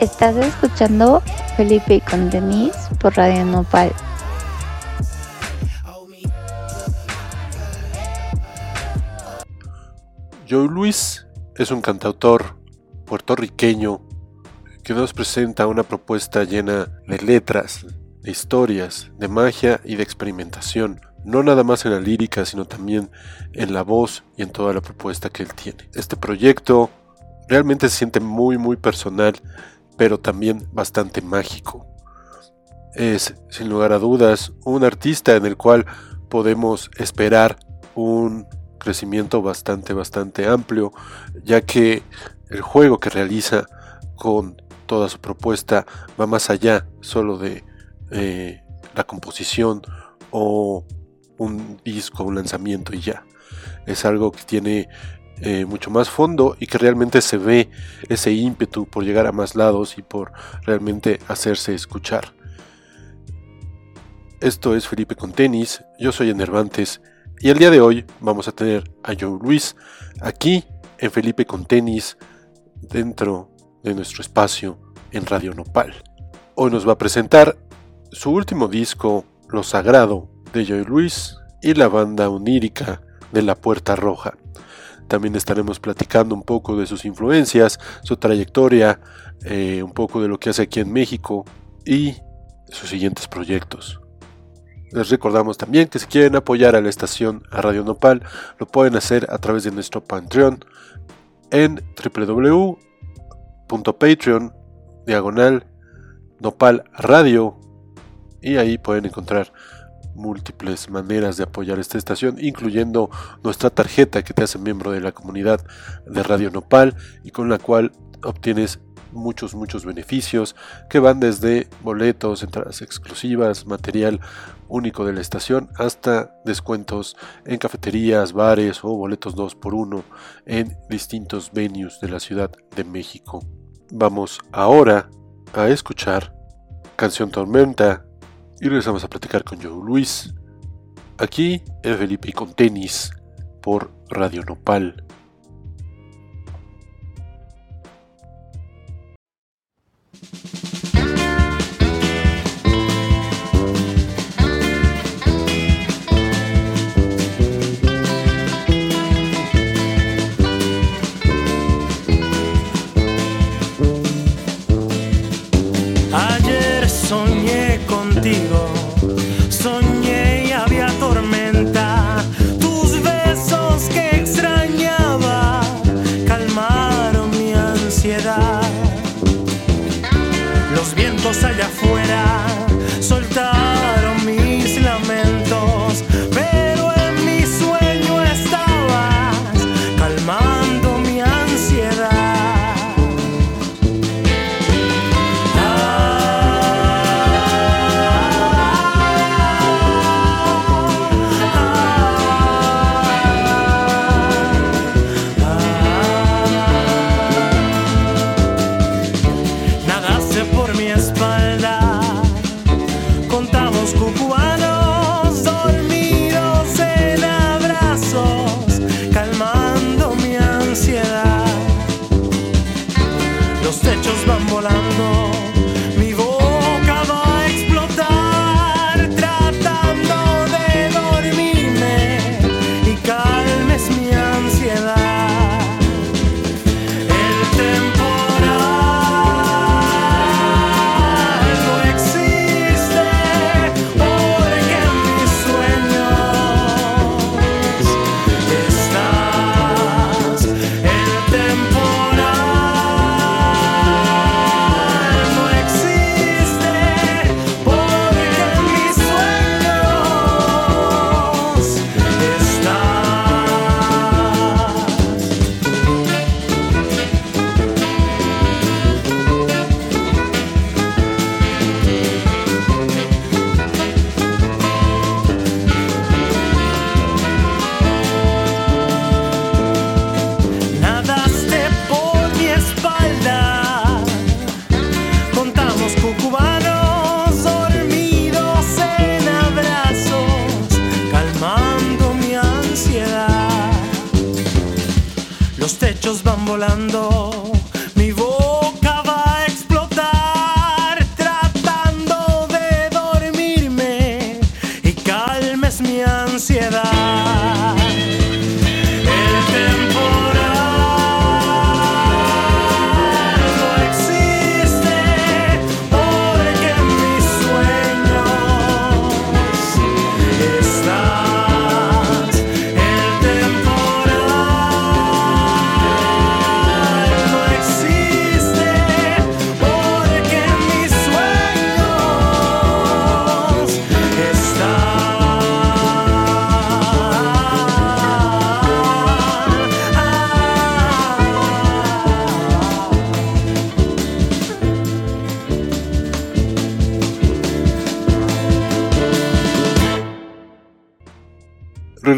Estás escuchando Felipe con Denise por Radio Nopal. Joe Luis es un cantautor puertorriqueño que nos presenta una propuesta llena de letras, de historias, de magia y de experimentación, no nada más en la lírica, sino también en la voz y en toda la propuesta que él tiene. Este proyecto realmente se siente muy muy personal, pero también bastante mágico. Es, sin lugar a dudas, un artista en el cual podemos esperar un crecimiento bastante bastante amplio, ya que el juego que realiza con toda su propuesta va más allá solo de eh, la composición o un disco, un lanzamiento y ya. Es algo que tiene eh, mucho más fondo y que realmente se ve ese ímpetu por llegar a más lados y por realmente hacerse escuchar. Esto es Felipe con tenis, yo soy Enervantes y el día de hoy vamos a tener a Joe Luis aquí en Felipe con tenis dentro de nuestro espacio en Radio Nopal. Hoy nos va a presentar su último disco, Lo Sagrado, de Joy Luis y la banda onírica de La Puerta Roja. También estaremos platicando un poco de sus influencias, su trayectoria, eh, un poco de lo que hace aquí en México y sus siguientes proyectos. Les recordamos también que si quieren apoyar a la estación a Radio Nopal, lo pueden hacer a través de nuestro Patreon en www.patreon diagonal Nopal Radio y ahí pueden encontrar múltiples maneras de apoyar esta estación, incluyendo nuestra tarjeta que te hace miembro de la comunidad de Radio Nopal y con la cual obtienes muchos, muchos beneficios que van desde boletos, entradas exclusivas, material único de la estación, hasta descuentos en cafeterías, bares o boletos 2 por 1 en distintos venues de la Ciudad de México. Vamos ahora a escuchar Canción Tormenta y regresamos a platicar con Joe Luis, aquí en Felipe con tenis por Radio Nopal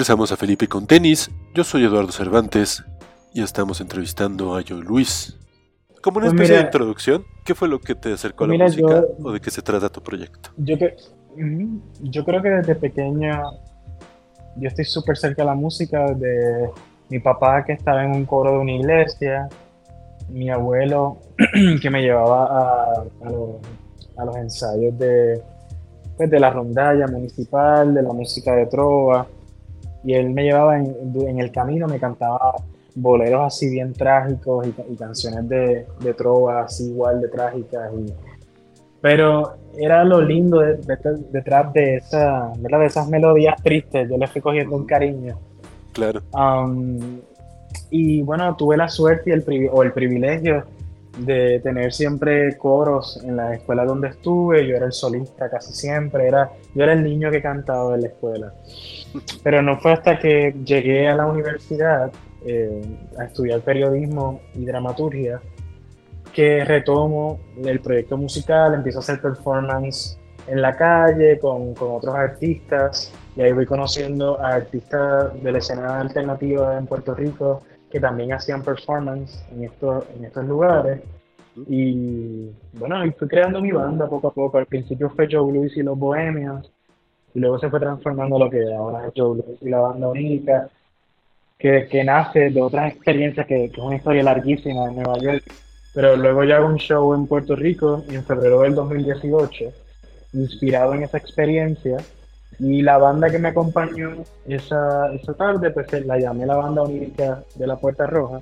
Regresamos a Felipe con tenis. Yo soy Eduardo Cervantes y estamos entrevistando a Joe Luis. Como una pues especie de introducción, ¿qué fue lo que te acercó a la música o de qué se trata tu proyecto? Yo, que, yo creo que desde pequeño yo estoy súper cerca de la música, de mi papá que estaba en un coro de una iglesia, mi abuelo que me llevaba a, a, los, ensayos de, pues, de la rondalla municipal, de la música de trova, y él me llevaba en, en el camino, me cantaba boleros así bien trágicos y, canciones de, de trova así igual de trágicas. Y, pero era lo lindo detrás de, esa, de esas melodías tristes, yo le fui cogiendo un cariño. Claro. Um, y bueno, tuve la suerte y el, o el privilegio de tener siempre coros en la escuela donde estuve. Yo era el solista casi siempre, era, yo era el niño que cantaba en la escuela. Pero no fue hasta que llegué a la universidad eh, a estudiar periodismo y dramaturgia que retomo el proyecto musical, empiezo a hacer performance en la calle con, con otros artistas y ahí voy conociendo a artistas de la escena alternativa en Puerto Rico que también hacían performance en estos, en estos lugares. Y bueno, y fui creando mi banda poco a poco. Al principio fue Joe Luis y los Bohemios, y luego se fue transformando lo que ahora es Joe Luis y la banda única, que, que nace de otras experiencias, que, que, es una historia larguísima en Nueva York. Pero luego ya hago un show en Puerto Rico en febrero del 2018, inspirado en esa experiencia y la banda que me acompañó esa, esa tarde, pues la llamé la banda onírica de la Puerta Roja.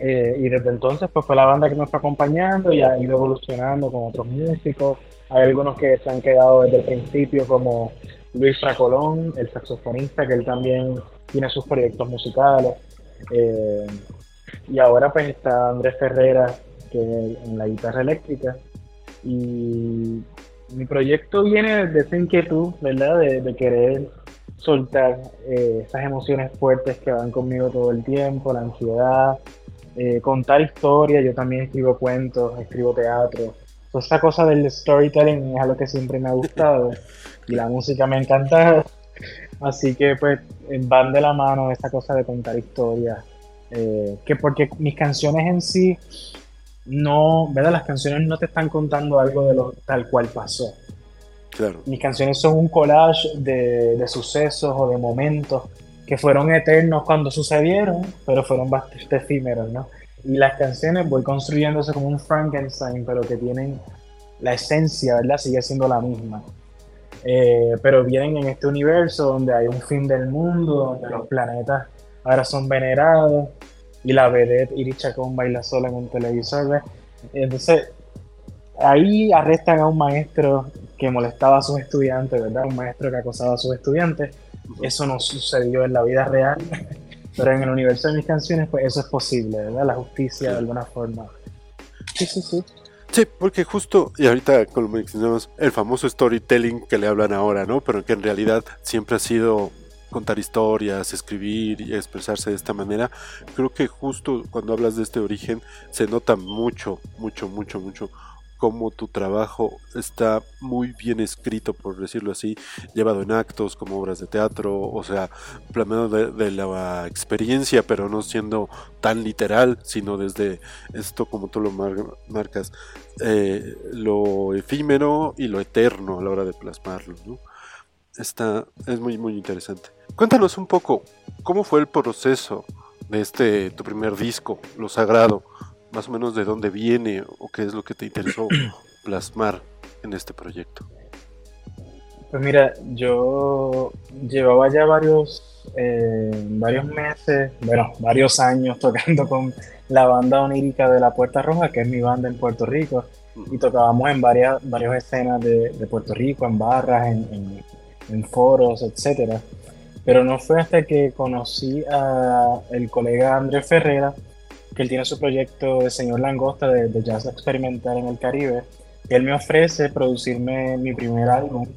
Eh, y desde entonces, pues fue la banda que nos fue acompañando y ha ido evolucionando con otros músicos. Hay algunos que se han quedado desde el principio, como Luis Fracolón, el saxofonista, que él también tiene sus proyectos musicales. Eh, y ahora pues está Andrés Ferrera, que en la guitarra eléctrica. Y mi proyecto viene de esa inquietud, ¿verdad? De, querer soltar eh, esas emociones fuertes que van conmigo todo el tiempo, la ansiedad, eh, contar historias, yo también escribo cuentos, escribo teatro. Toda esa cosa del storytelling es algo que siempre me ha gustado y la música me ha encantado. Así que pues van de la mano esa cosa de contar historias. Eh, que porque mis canciones en sí no, ¿verdad? Las canciones no te están contando algo de lo tal cual pasó. Claro. Mis canciones son un collage de, sucesos o de momentos que fueron eternos cuando sucedieron, pero fueron bastante efímeros, ¿no? Y las canciones voy construyéndose como un Frankenstein, pero que tienen la esencia, ¿verdad? Sigue siendo la misma. Eh, pero vienen en este universo donde hay un fin del mundo, donde los planetas ahora son venerados, y la vedette Iri Chacón baila sola en un televisor. Entonces, ahí arrestan a un maestro que molestaba a sus estudiantes, ¿verdad? Un maestro que acosaba a sus estudiantes. Eso no sucedió en la vida real, pero en el universo de mis canciones, pues eso es posible, ¿verdad? La justicia de alguna forma. Sí, sí, sí. Sí, porque justo, y ahorita como mencionamos, el famoso storytelling que le hablan ahora, ¿no? Pero que en realidad siempre ha sido contar historias, escribir y expresarse de esta manera, creo que justo cuando hablas de este origen se nota mucho, mucho, mucho, mucho cómo tu trabajo está muy bien escrito, por decirlo así, llevado en actos como obras de teatro, o sea, planeado de, la experiencia, pero no siendo tan literal, sino desde esto como tú lo marcas, eh, lo efímero y lo eterno a la hora de plasmarlo, ¿no? Está, es muy, muy interesante. Cuéntanos un poco, ¿cómo fue el proceso de este, tu primer disco, Lo Sagrado? Más o menos de dónde viene o qué es lo que te interesó plasmar en este proyecto. Pues mira, yo llevaba ya varios, eh, varios meses, bueno, varios años tocando con la banda onírica de La Puerta Roja, que es mi banda en Puerto Rico, y tocábamos en varias, varias escenas de, Puerto Rico, en barras, en, en foros, etcétera. Pero no fue hasta que conocí a el colega Andrés Ferrera, que él tiene su proyecto de Señor Langosta de, jazz experimental en el Caribe, que él me ofrece producirme mi primer álbum.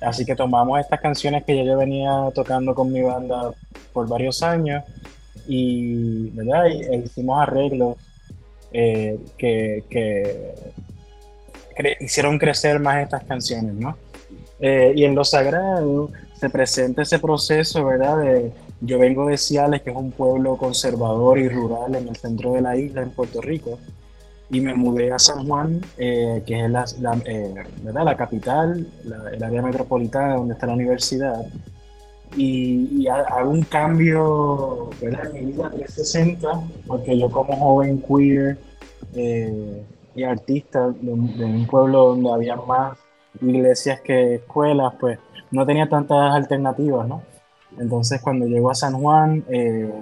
Así que tomamos estas canciones que ya yo venía tocando con mi banda por varios años y, ¿verdad? E hicimos arreglos eh, que, que hicieron crecer más estas canciones, ¿no? Eh, y en lo sagrado se presenta ese proceso, ¿verdad? De, yo vengo de Ciales, que es un pueblo conservador y rural en el centro de la isla, en Puerto Rico, y me mudé a San Juan, eh, que es la, eh, ¿verdad? la capital, el área metropolitana donde está la universidad, y, hago un cambio en mi vida 360, porque yo como joven queer eh, y artista de un pueblo donde había más iglesias que escuelas, pues no tenía tantas alternativas, ¿no? Entonces cuando llego a San Juan, eh,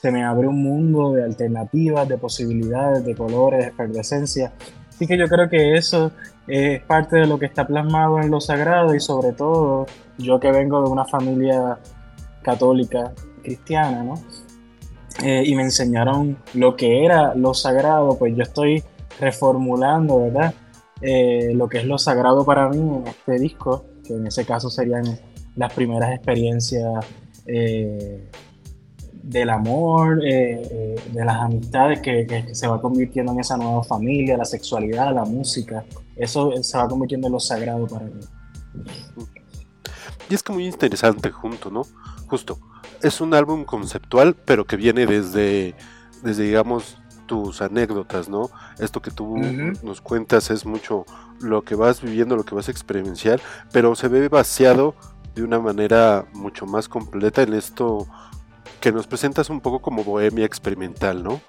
se me abre un mundo de alternativas, de posibilidades, de colores, de efervescencia. Así que yo creo que eso es parte de lo que está plasmado en lo sagrado y sobre todo yo que vengo de una familia católica cristiana, ¿no? Eh, y me enseñaron lo que era lo sagrado, pues yo estoy reformulando, ¿verdad? Eh, lo que es lo sagrado para mí en este disco, que en ese caso serían las primeras experiencias eh, del amor, eh, de las amistades que, se va convirtiendo en esa nueva familia, la sexualidad, la música, eso se va convirtiendo en lo sagrado para mí. Y es que muy interesante junto, ¿no? Justo, es un álbum conceptual, pero que viene desde, desde digamos, tus anécdotas, ¿no? Esto que tú nos cuentas es mucho lo que vas viviendo, lo que vas a experienciar, pero se ve vaciado de una manera mucho más completa en esto que nos presentas un poco como bohemia experimental, ¿no?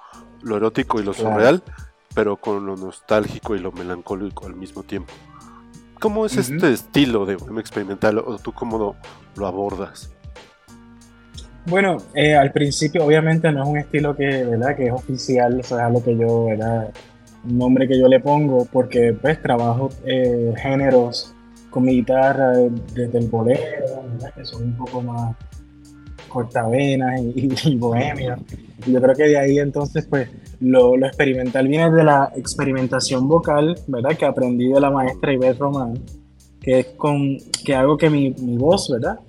Lo erótico y lo surreal, pero con lo nostálgico y lo melancólico al mismo tiempo. ¿Cómo es este estilo de bohemia experimental o tú cómo lo abordas? Bueno, eh, al principio obviamente no es un estilo que, ¿verdad? que es oficial, eso es algo que yo, ¿verdad? un nombre que yo le pongo, porque pues trabajo eh, géneros con mi guitarra desde el bolero, que son un poco más cortavenas y, y. Y yo creo que de ahí entonces pues lo, lo, experimental viene de la experimentación vocal, ¿verdad? Que aprendí de la maestra Iber Román, que es con que hago que mi, mi voz, ¿verdad?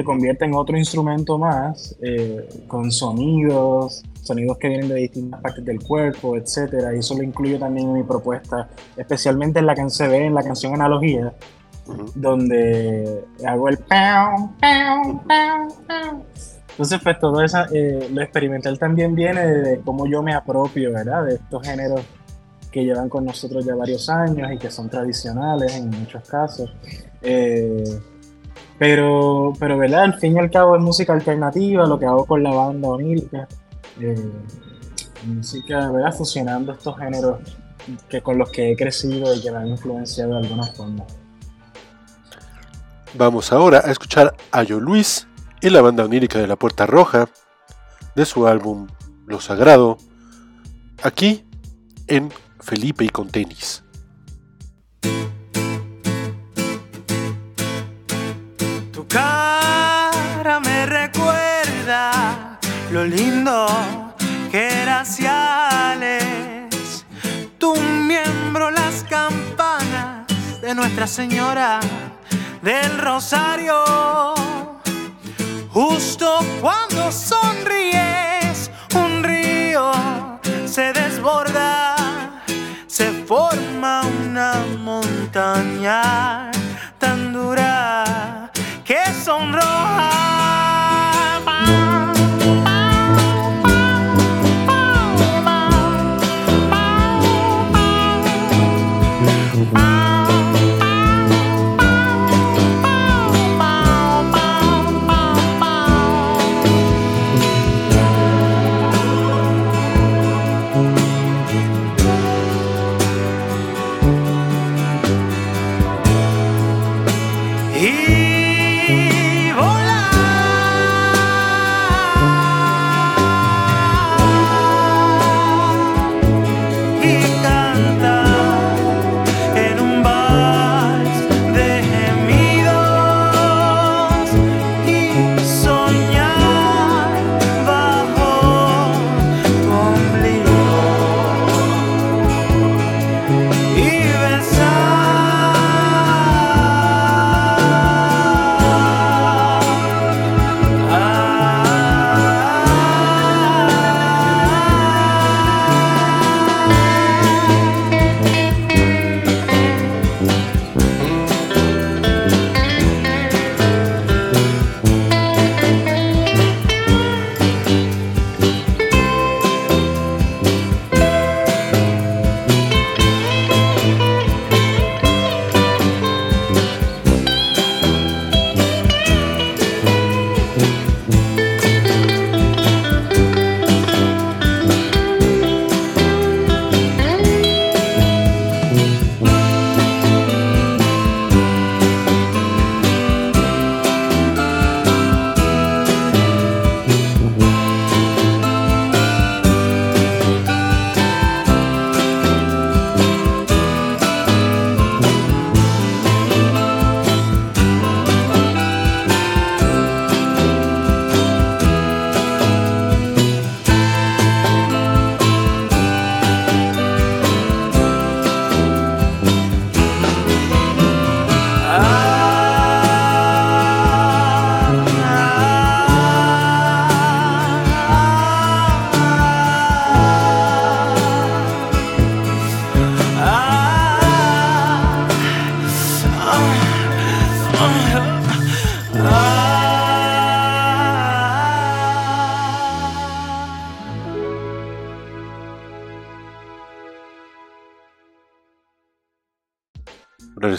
Se convierte en otro instrumento más, eh, con sonidos, sonidos que vienen de distintas partes del cuerpo, etcétera, y eso lo incluyo también en mi propuesta, especialmente en la que se ve en la canción Analogía, donde hago el pam, pam, pam, pam. Entonces, pues todo eso, eh, lo experimental también viene de cómo yo me apropio, ¿verdad? De estos géneros que llevan con nosotros ya varios años y que son tradicionales en muchos casos. Eh, pero, pero, ¿verdad? Al fin y al cabo es música alternativa, lo que hago con la banda onírica. Eh, música, ¿verdad? Fusionando estos géneros que con los que he crecido y que me han influenciado de alguna forma. Vamos ahora a escuchar a Yo Luis y la banda onírica de la Puerta Roja de su álbum Lo Sagrado, aquí en Felipe y con tenis. Lo lindo que era Ciales, tu miembro las campanas de Nuestra Señora del Rosario. Justo cuando sonríes, un río se desborda, se forma una montaña tan dura que sonroja.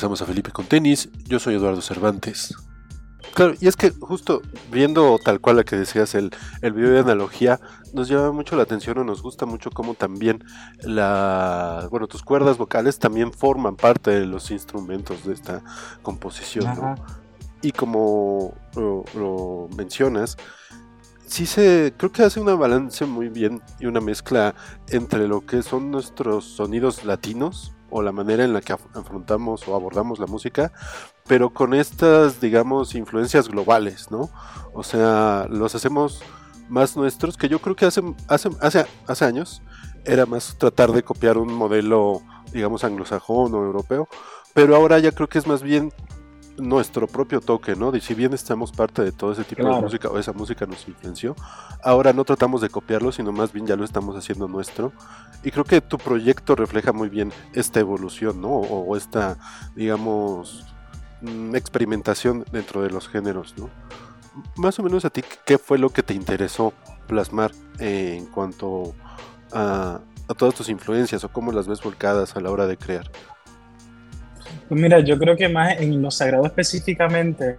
Regresamos a Felipe con tenis. Yo soy Eduardo Cervantes. Claro, y es que justo viendo tal cual la que decías el, el video de analogía, nos llama mucho la atención o nos gusta mucho cómo también la, bueno, tus cuerdas vocales también forman parte de los instrumentos de esta composición, ¿no? Y como lo, mencionas, sí se, creo que hace una balance muy bien y una mezcla entre lo que son nuestros sonidos latinos o la manera en la que afrontamos o abordamos la música, pero con estas, digamos, influencias globales, ¿no? O sea, los hacemos más nuestros, que yo creo que hace, hace, hace, años era más tratar de copiar un modelo, digamos, anglosajón o europeo, pero ahora ya creo que es más bien nuestro propio toque, ¿no? De si bien estamos parte de todo ese tipo de música o esa música nos influenció, ahora no tratamos de copiarlo, sino más bien ya lo estamos haciendo nuestro. Y creo que tu proyecto refleja muy bien esta evolución, ¿no? O, esta, digamos, mm, experimentación dentro de los géneros, ¿no? Más o menos a ti, ¿qué fue lo que te interesó plasmar en cuanto a, a todas tus influencias o cómo las ves volcadas a la hora de crear? Pues mira, yo creo que más en lo sagrado específicamente,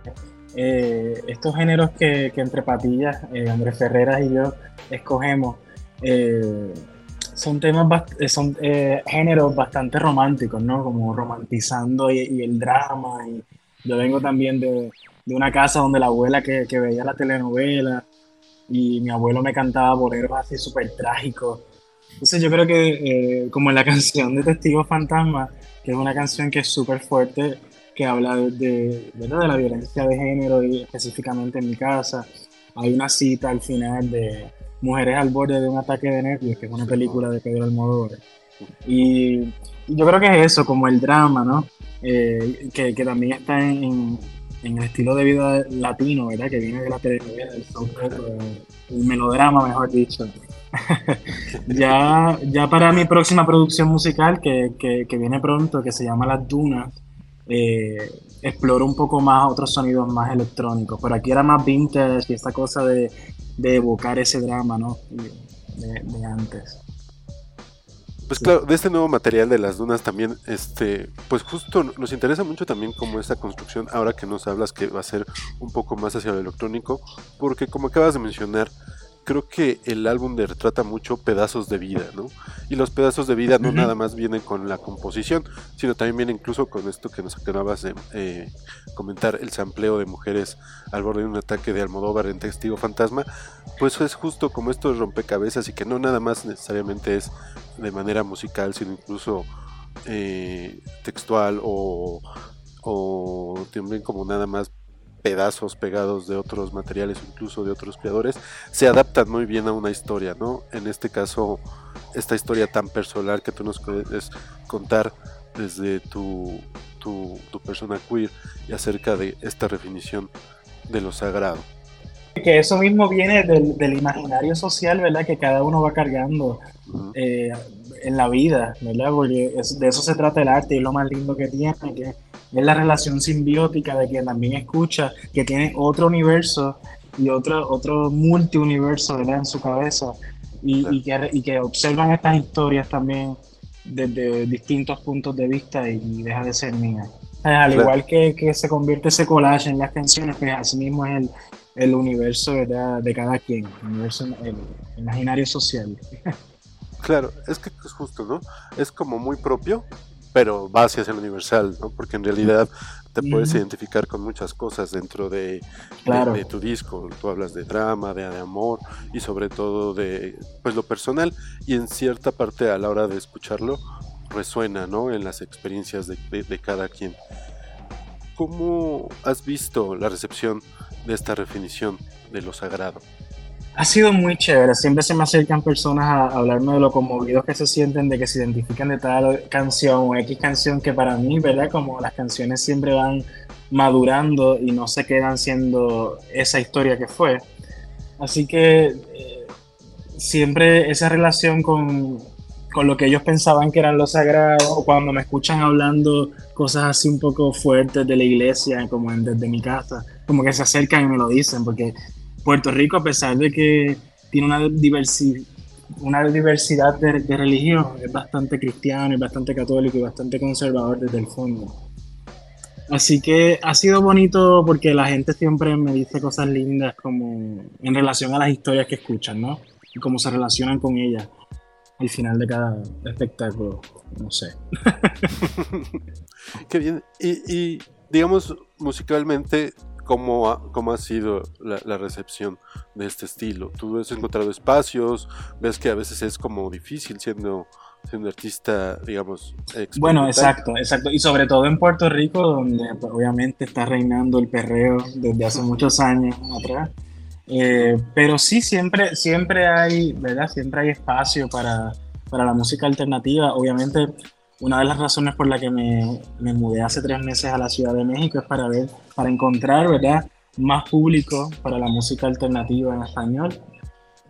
eh, estos géneros que, entre patillas, eh, Andrés Ferreras y yo escogemos, eh, son temas, son géneros bastante románticos, ¿no? Como romantizando y, el drama. Y yo vengo también de, de, una casa donde la abuela que, que veía la telenovela y mi abuelo me cantaba boleros así súper trágicos. Entonces yo creo que, como en la canción de Testigos Fantasmas, que es una canción que es súper fuerte, que habla de, de, la violencia de género y específicamente en mi casa. Hay una cita al final de Mujeres al borde de un ataque de nervios, que es una película de Pedro Almodóvar. Y, yo creo que es eso, como el drama, ¿no? Eh, que, que, también está en, en, el estilo de vida latino, ¿verdad? Que viene de la telenovela, el melodrama, mejor dicho. Ya, ya para mi próxima producción musical, que, que, viene pronto, que se llama Las Dunas, eh, exploro un poco más otros sonidos más electrónicos. Pero aquí era más vintage y esta cosa de, de evocar ese drama, ¿no? De, antes. Pues claro, de este nuevo material de las dunas también, este, pues justo nos interesa mucho también como esta construcción, ahora que nos hablas que va a ser un poco más hacia lo electrónico, porque como acabas de mencionar, creo que el álbum retrata mucho pedazos de vida, ¿no? Y los pedazos de vida no nada más vienen con la composición, sino también vienen incluso con esto que nos acabas de eh, comentar, el sampleo de mujeres al borde de un ataque de Almodóvar en Testigo Fantasma, pues es justo como estos rompecabezas y que no nada más necesariamente es de manera musical, sino incluso eh, textual o, o también como nada más pedazos pegados de otros materiales, incluso de otros creadores, se adaptan muy bien a una historia, ¿no? En este caso, esta historia tan personal que tú nos puedes contar desde tu, tu, persona queer y acerca de esta definición de lo sagrado. Que eso mismo viene del, imaginario social, ¿verdad? Que cada uno va cargando eh, en la vida, ¿verdad? Porque de eso se trata el arte y lo más lindo que tiene, que es la relación simbiótica de que también escucha, que tiene otro universo y otro, otro multiuniverso en su cabeza y, que, y que observan estas historias también desde distintos puntos de vista y deja de ser mía. Al igual que, que, se convierte ese collage en las canciones, pues así mismo es el, el universo de cada quien, el universo, el imaginario social. Claro, es que es justo, ¿no? Es como muy propio, pero va hacia el universal, ¿no? Porque en realidad te puedes identificar con muchas cosas dentro de, de, tu disco. Tú hablas de drama, de, amor y sobre todo de pues lo personal y en cierta parte a la hora de escucharlo resuena, ¿no? En las experiencias de, de cada quien. ¿Cómo has visto la recepción de esta definición de lo sagrado? Ha sido muy chévere. Siempre se me acercan personas a hablarme de lo conmovidos que se sienten, de que se identifican de tal canción o X canción que para mí, ¿verdad? Como las canciones siempre van madurando y no se quedan siendo esa historia que fue. Así que eh, siempre esa relación con, con lo que ellos pensaban que eran lo sagrado, o cuando me escuchan hablando cosas así un poco fuertes de la iglesia, como desde mi casa, como que se acercan y me lo dicen, porque Puerto Rico, a pesar de que tiene una, una diversidad de, religión, es bastante cristiano, es bastante católico y bastante conservador desde el fondo. Así que ha sido bonito porque la gente siempre me dice cosas lindas como en relación a las historias que escuchan, ¿no? Y cómo se relacionan con ellas al final de cada espectáculo. No sé. Qué bien. Y, digamos, musicalmente, ¿cómo ha, cómo ha sido la, recepción de este estilo? ¿Tú has encontrado espacios? ¿Ves que a veces es como difícil siendo siendo artista, digamos, Bueno, exacto, exacto. Y sobre todo en Puerto Rico, donde pues, obviamente está reinando el perreo desde hace muchos años atrás. Eh, pero sí, siempre, siempre hay, ¿verdad? Siempre hay espacio para, para, la música alternativa. Obviamente, una de las razones por la que me, me, mudé hace tres meses a la Ciudad de México es para ver, para encontrar, ¿verdad? Más público para la música alternativa en español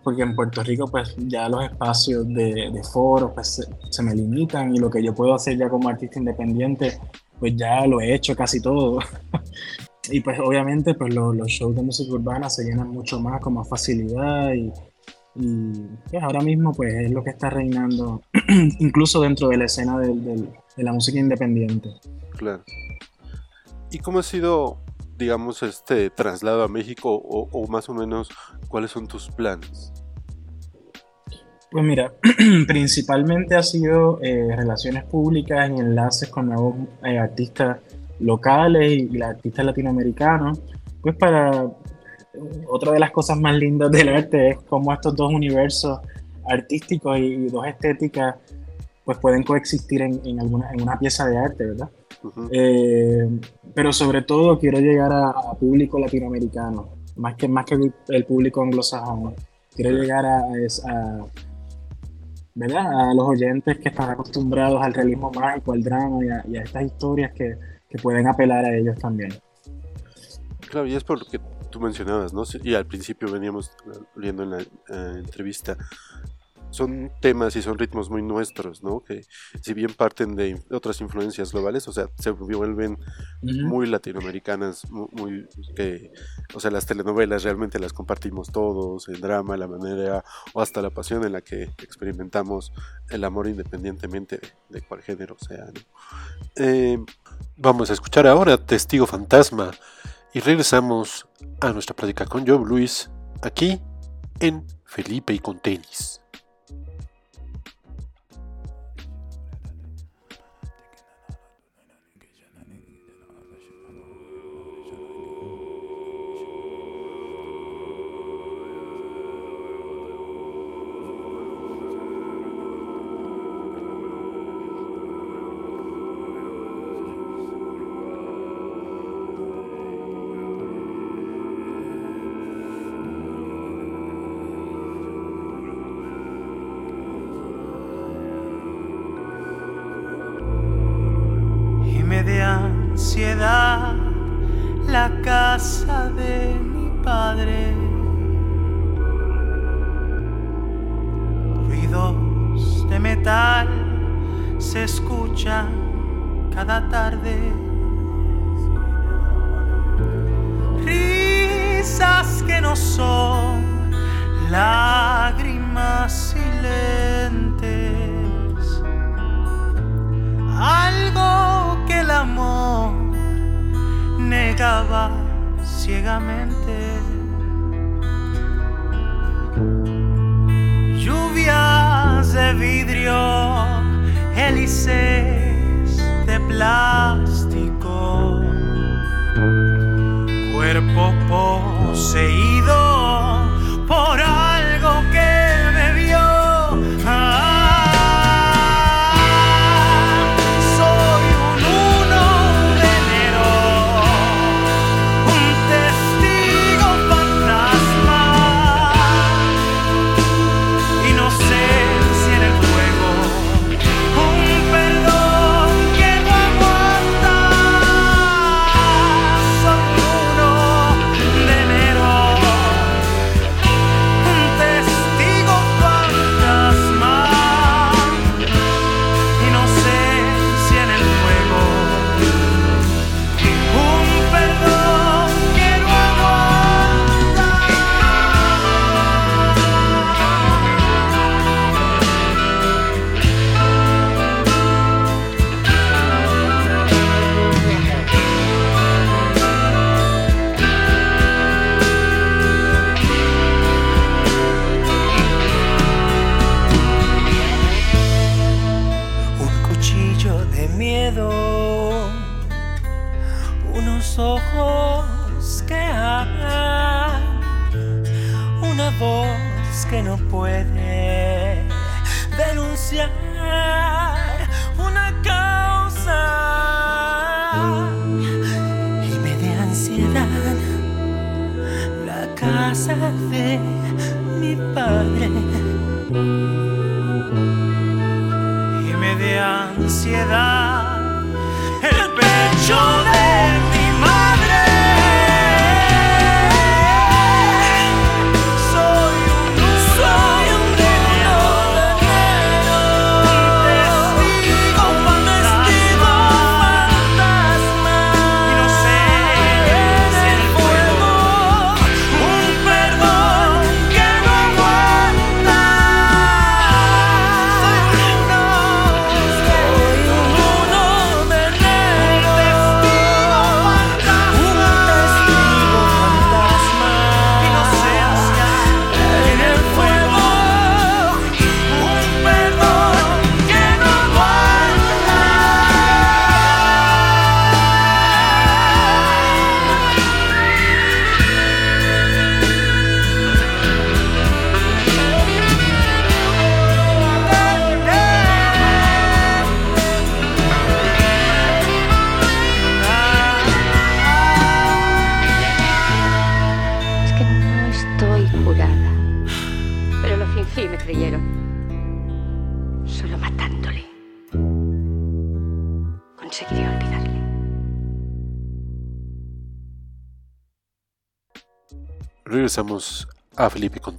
porque en Puerto Rico pues ya los espacios de, de foros pues se, me limitan y lo que yo puedo hacer ya como artista independiente pues ya lo he hecho casi todo. y pues obviamente pues los shows de música urbana se llenan mucho más con más facilidad y, y pues ahora mismo pues es lo que está reinando incluso dentro de la escena de la música independiente. Claro. ¿Y cómo ha sido digamos, este traslado a México o, más o menos cuáles son tus planes? Pues mira, principalmente ha sido eh, relaciones públicas y enlaces con nuevos eh, artistas locales y, artistas latinoamericanos, pues para otra de las cosas más lindas del arte es cómo estos dos universos artísticos y, dos estéticas pues pueden coexistir en, en, alguna, en una pieza de arte, ¿verdad? Eh, pero sobre todo quiero llegar a, público latinoamericano, más que, más que el, público anglosajón. Quiero llegar a, a, ¿verdad? a los oyentes que están acostumbrados al realismo mágico, al drama y a, estas historias que, que, pueden apelar a ellos también. Claro, y es por lo que tú mencionabas, ¿no? Y al principio veníamos viendo en la eh, entrevista son temas y son ritmos muy nuestros, ¿no? Que si bien parten de otras influencias globales, o sea, se vuelven muy latinoamericanas, muy, o sea, las telenovelas realmente las compartimos todos, el drama, la manera, o hasta la pasión en la que experimentamos el amor independientemente de, cuál género sea, ¿no? Eh, vamos a escuchar ahora Testigo Fantasma y regresamos a nuestra plática con Joe Luis aquí en Felipe y con tenis.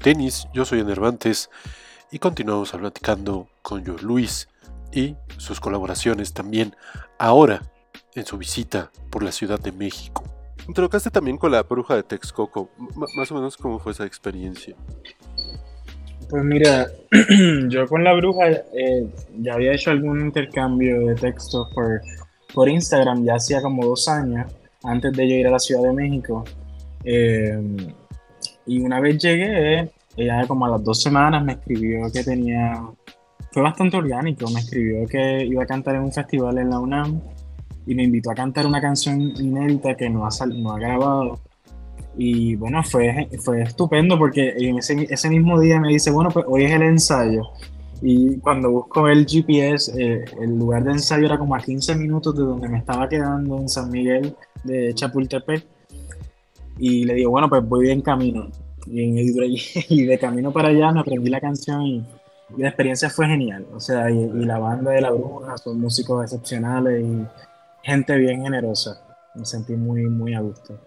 Tenis. Yo soy Enervantes y continuamos platicando con George Luis y sus colaboraciones también ahora en su visita por la Ciudad de México. Te tocaste también con la bruja de Texcoco. M- más o menos cómo fue esa experiencia. Pues mira, yo con la bruja eh, ya había hecho algún intercambio de textos por, por Instagram ya hacía como dos años, antes de yo ir a la Ciudad de México. Eh, y una vez llegué, ella como a las dos semanas me escribió que tenía, fue bastante orgánico, me escribió que iba a cantar en un festival en la UNAM y me invitó a cantar una canción inédita que no ha, sal- no ha grabado. Y bueno, fue, fue estupendo porque en ese, ese mismo día me dice, bueno, pues hoy es el ensayo. Y cuando busco el GPS, eh, el lugar de ensayo era como a 15 minutos de donde me estaba quedando en San Miguel de Chapultepec. Y le digo, bueno, pues voy en camino. Y, en- y de camino para allá me aprendí la canción y, y la experiencia fue genial. O sea, y, y la banda de La Bruja son músicos excepcionales y gente bien generosa. Me sentí muy, muy a gusto.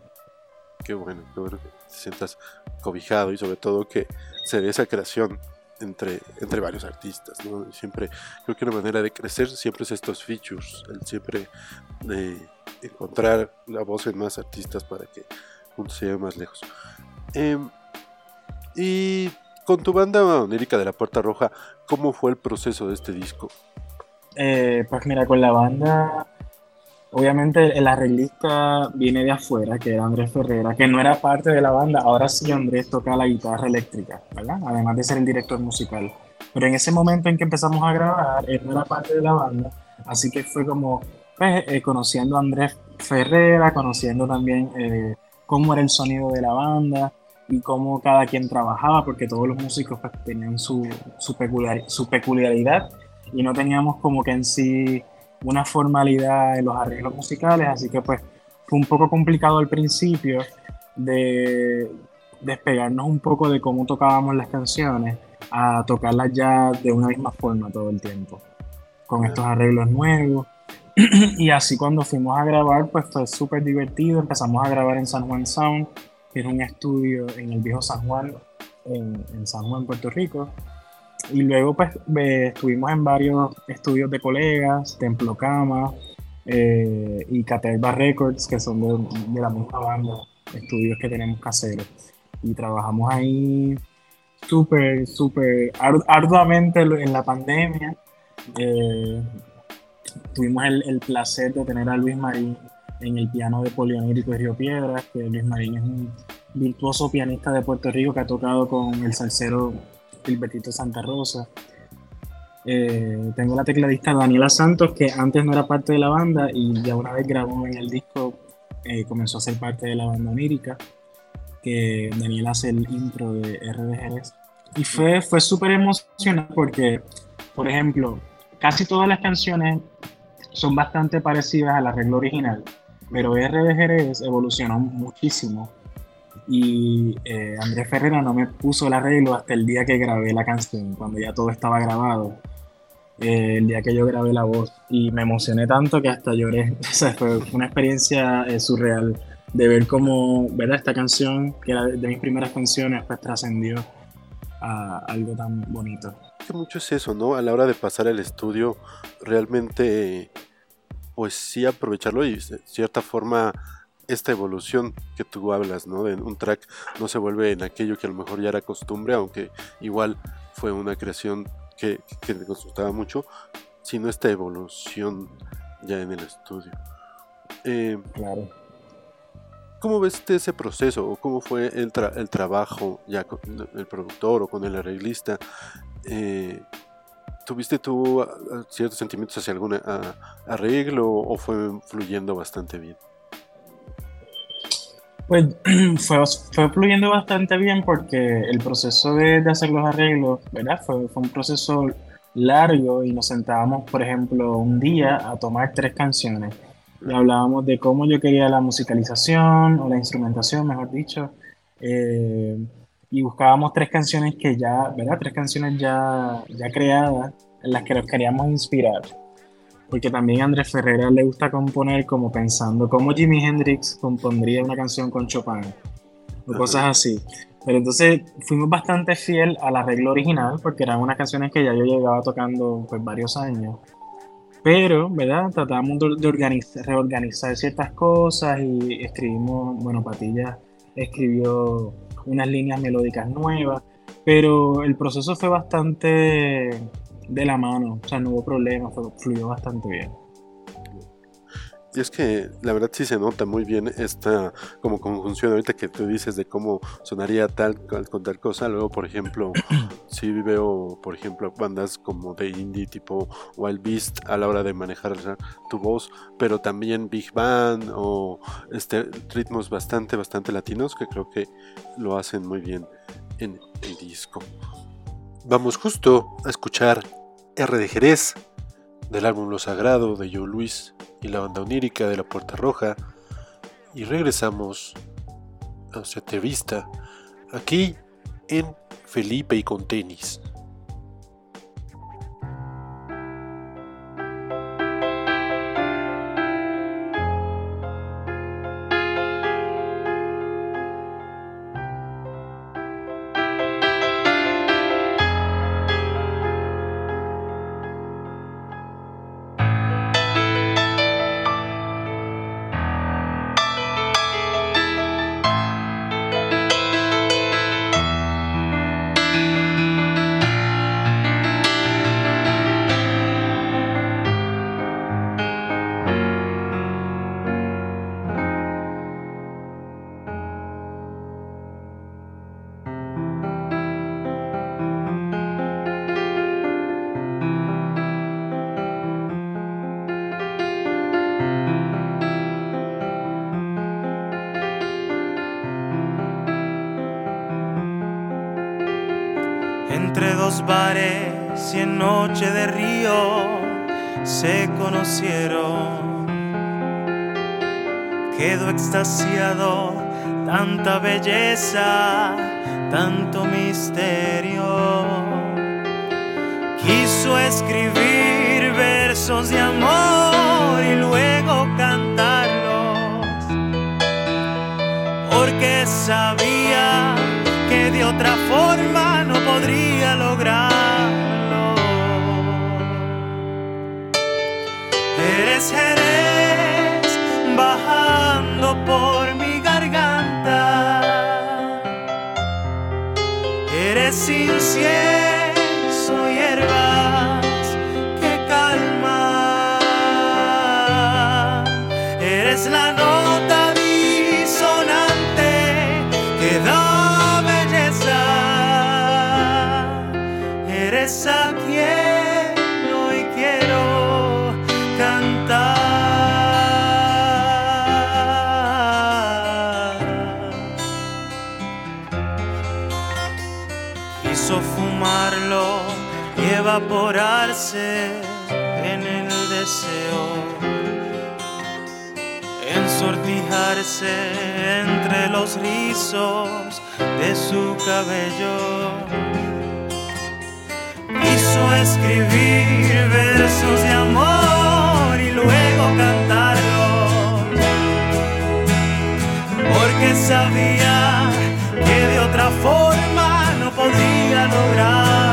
Qué bueno, qué bueno que te sientas cobijado y sobre todo que se dé esa creación entre, entre varios artistas, ¿no? Siempre, creo que una manera de crecer siempre es estos features, el siempre eh, encontrar la voz en más artistas para que se lleven más lejos. Em, y con tu banda onírica de la Puerta Roja, ¿cómo fue el proceso de este disco? Eh, pues mira, con la banda, obviamente el arreglista viene de afuera, que era Andrés Ferrera, que no era parte de la banda. Ahora sí Andrés toca la guitarra eléctrica, ¿verdad? Además de ser el director musical. Pero en ese momento en que empezamos a grabar, él no era parte de la banda, así que fue como pues, eh, conociendo a Andrés Ferrera, conociendo también eh, cómo era el sonido de la banda y cómo cada quien trabajaba, porque todos los músicos pues, tenían su, su, peculiar- su peculiaridad y no teníamos como que en sí una formalidad en los arreglos musicales, así que pues fue un poco complicado al principio de despegarnos un poco de cómo tocábamos las canciones a tocarlas ya de una misma forma todo el tiempo, con estos arreglos nuevos. y así cuando fuimos a grabar, pues fue súper divertido. Empezamos a grabar en San Juan Sound, que es un estudio en el viejo San Juan, en, en San Juan, Puerto Rico. Y luego pues eh, estuvimos en varios estudios de colegas, Templo Cama eh, y Caterva Records, que son de, de la misma banda, estudios que tenemos caseros. Y trabajamos ahí súper, súper ar- arduamente en la pandemia. Eh, tuvimos el, el placer de tener a Luis Marín en el piano de Polionírico de Río Piedras, que Luis Marín es un virtuoso pianista de Puerto Rico que ha tocado con el salsero Gilbertito Santa Rosa. Eh, tengo la tecladista Daniela Santos, que antes no era parte de la banda y ya una vez grabó en el disco, eh, comenzó a ser parte de la banda onírica, que Daniela hace el intro de RD Jerez. Y fue, fue súper emocionante porque, por ejemplo, casi todas las canciones son bastante parecidas al arreglo original, pero Jerez evolucionó muchísimo. Y eh, Andrés Ferrera no me puso el arreglo hasta el día que grabé la canción, cuando ya todo estaba grabado. eh, el día que yo grabé la voz. Y me emocioné tanto que hasta lloré. O sea, fue una experiencia eh, surreal de ver cómo, ¿verdad? Esta canción, que era de mis primeras canciones, pues trascendió a algo tan bonito. Que mucho es eso, ¿no? A la hora de pasar al estudio, realmente, pues sí aprovecharlo y de cierta forma esta evolución que tú hablas, ¿no? De un track no se vuelve en aquello que a lo mejor ya era costumbre, aunque igual fue una creación que, que me gustaba mucho, sino esta evolución ya en el estudio. Eh, Claro. ¿Cómo ves este- ese proceso o cómo fue el, tra- el trabajo ya con el productor o con el arreglista? Eh, ¿Tuviste tú ah, ah, ciertos sentimientos hacia algún ah, arreglo o fue fluyendo bastante bien? Pues fue, fue fluyendo bastante bien porque el proceso de, de hacer los arreglos, ¿verdad? Fue, fue un proceso largo y nos sentábamos, por ejemplo, un día a tomar tres canciones y hablábamos de cómo yo quería la musicalización o la instrumentación, mejor dicho, eh, y buscábamos tres canciones que ya, ¿verdad? Tres canciones ya, ya creadas en las que nos queríamos inspirar. Porque también a Andrés Ferrera le gusta componer como pensando cómo Jimi Hendrix compondría una canción con Chopin o Ajá. cosas así. Pero entonces fuimos bastante fiel al arreglo original porque eran unas canciones que ya yo llevaba tocando pues varios años. Pero, ¿verdad? Tratamos de, de organizar, reorganizar ciertas cosas y escribimos, bueno, Patilla escribió unas líneas melódicas nuevas, pero el proceso fue bastante de la mano, o sea, no hubo problema, fue- fluyó bastante bien. Y es que la verdad sí se nota muy bien esta como conjunción ahorita que tú dices de cómo sonaría tal con tal cosa. Luego, por ejemplo, sí veo, por ejemplo, bandas como de indie tipo Wild Beast a la hora de manejar tu voz, pero también Big Band o este ritmos bastante, bastante latinos que creo que lo hacen muy bien en el disco. Vamos justo a escuchar R de Jerez del álbum Lo Sagrado de Joe Luis y la banda onírica de la Puerta Roja y regresamos a nuestra entrevista aquí en Felipe y con tenis. Entre dos bares y en noche de río se conocieron. Quedó extasiado, tanta belleza, tanto misterio. Quiso escribir versos de amor y luego cantarlos porque sabía que de otra forma podría lograrlo. Eres Jerez bajando por mi garganta. Eres incienso, Eres a quiero cantar. Quiso cantarlo y evaporarse en el deseo, ensortijarse entre los rizos de su cabello. Escribir versos de amor y luego cantarlos, porque sabía que de otra forma no podría lograrlo.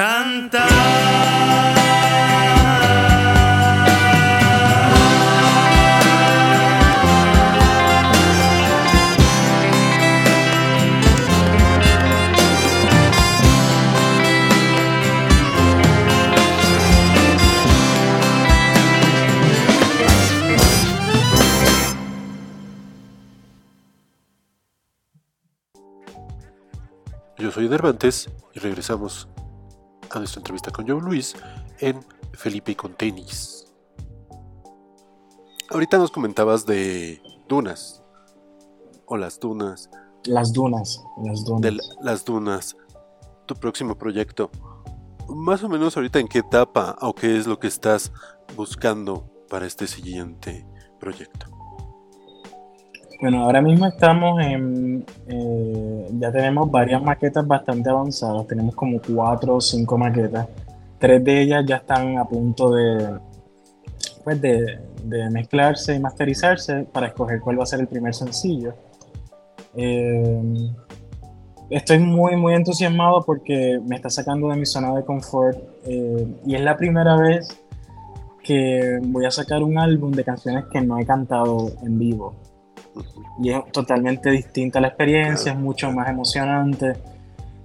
Cantar. Yo soy Dervantes y regresamos a nuestra entrevista con Joe Luis en Felipe con tenis. Ahorita nos comentabas de dunas o las dunas, Las dunas, las dunas. de las dunas, tu próximo proyecto. Más o menos ahorita en qué etapa o qué es lo que estás buscando para este siguiente proyecto. Bueno, ahora mismo estamos en. eh, ya tenemos varias maquetas bastante avanzadas. Tenemos como cuatro o cinco maquetas. Tres de ellas ya están a punto de. Pues de, de mezclarse y masterizarse para escoger cuál va a ser el primer sencillo. Eh, estoy muy, muy entusiasmado porque me está sacando de mi zona de confort. eh, y es la primera vez que voy a sacar un álbum de canciones que no he cantado en vivo y es totalmente distinta la experiencia, es mucho más emocionante.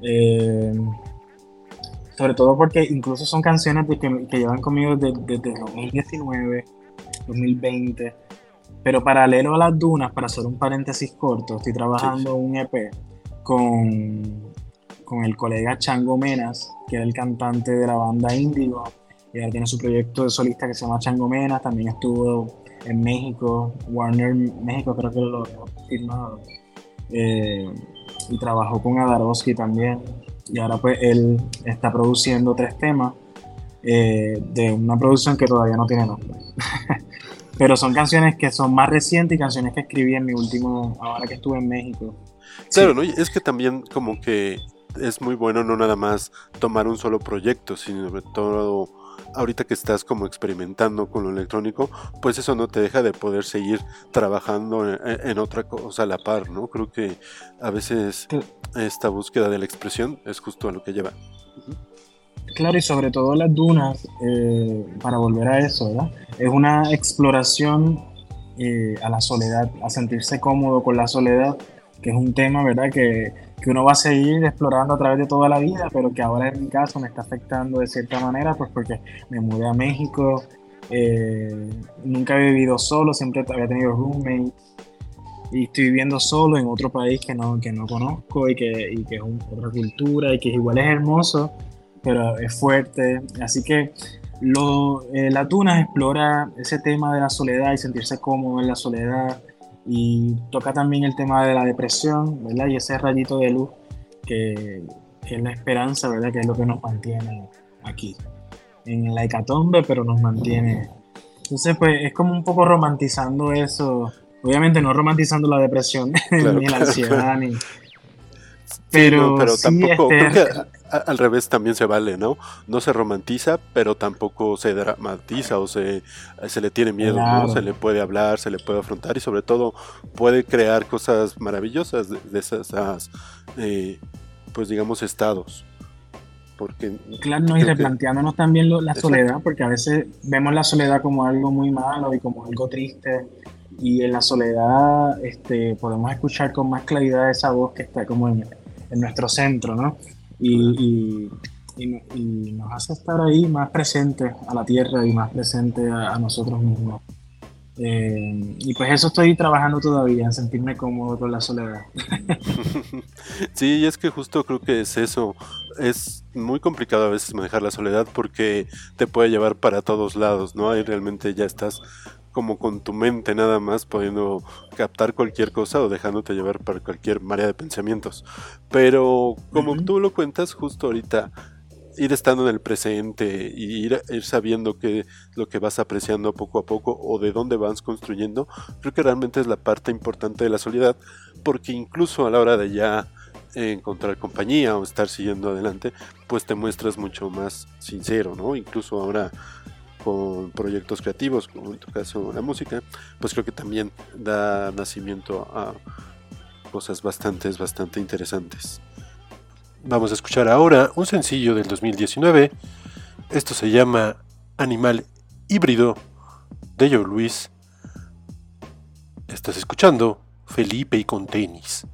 eh, sobre todo porque incluso son canciones de que, que llevan conmigo desde, desde 2019, 2020. Pero paralelo a las dunas, para hacer un paréntesis corto, estoy trabajando un EP con con el colega Chango Menas, que era el cantante de la banda Índigo. Y ahora tiene su proyecto de solista que se llama Chango Menas. También estuvo en México, Warner México creo que lo firmado. Eh, y trabajó con Adarowski también. Y ahora pues él está produciendo tres temas eh, de una producción que todavía no tiene nombre. Pero son canciones que son más recientes y canciones que escribí en mi último, ahora que estuve en México. Claro, ¿no? Y es que también como que es muy bueno no nada más tomar un solo proyecto, sino sobre todo ahorita que estás como experimentando con lo electrónico, pues eso no te deja de poder seguir trabajando en, otra cosa a la par, ¿no? Creo que a veces esta búsqueda de la expresión es justo a lo que lleva. Claro, y sobre todo las dunas, eh, para volver a eso, ¿verdad? Es una exploración eh, a la soledad, a sentirse cómodo con la soledad, que es un tema, ¿verdad? Que, que, uno va a seguir explorando a través de toda la vida, pero que ahora en mi caso me está afectando de cierta manera, pues porque me mudé a México, eh, nunca he vivido solo, siempre había tenido roommates y estoy viviendo solo en otro país que no, que no conozco y que, y que es otra cultura y que igual es hermoso, pero es fuerte. Así que lo, eh, la Tuna explora ese tema de la soledad y sentirse cómodo en la soledad y toca también el tema de la depresión, ¿verdad? Y ese rayito de luz que, que, es la esperanza, ¿verdad? Que es lo que nos mantiene aquí, en la hecatombe, pero nos mantiene. Entonces, pues es como un poco romantizando eso Obviamente no romantizando la depresión, ni la ansiedad, ni... Pero, pero tampoco, este, creo que al revés también se vale, ¿no? No se romantiza, pero tampoco se dramatiza o se, se le tiene miedo, ¿no? Se le puede hablar, se le puede afrontar y sobre todo puede crear cosas maravillosas de, esas, eh, pues digamos, estados. Porque claro, no, y replanteándonos también la soledad, porque a veces vemos la soledad como algo muy malo y como algo triste y en la soledad este, podemos escuchar con más claridad esa voz que está como en, nuestro centro, ¿no? Y, y, nos hace estar ahí más presentes a la tierra y más presentes a, nosotros mismos. Eh, y pues eso estoy trabajando todavía, en sentirme cómodo con la soledad. sí, y es que justo creo que es eso. Es muy complicado a veces manejar la soledad porque te puede llevar para todos lados, ¿no? Ahí realmente ya estás como con tu mente nada más, pudiendo captar cualquier cosa o dejándote llevar por cualquier marea de pensamientos. Pero como tú lo cuentas justo ahorita, ir estando en el presente y ir, ir sabiendo qué lo que vas apreciando poco a poco o de dónde vas construyendo, creo que realmente es la parte importante de la soledad, porque incluso a la hora de ya encontrar compañía o estar siguiendo adelante, pues te muestras mucho más sincero, ¿no? Incluso ahora con proyectos creativos, como en tu caso la música, pues creo que también da nacimiento a cosas bastante, bastante interesantes. Vamos a escuchar ahora un sencillo del 2019. Esto se llama Animal Híbrido de Joe Luis. Estás escuchando Felipe y con tenis.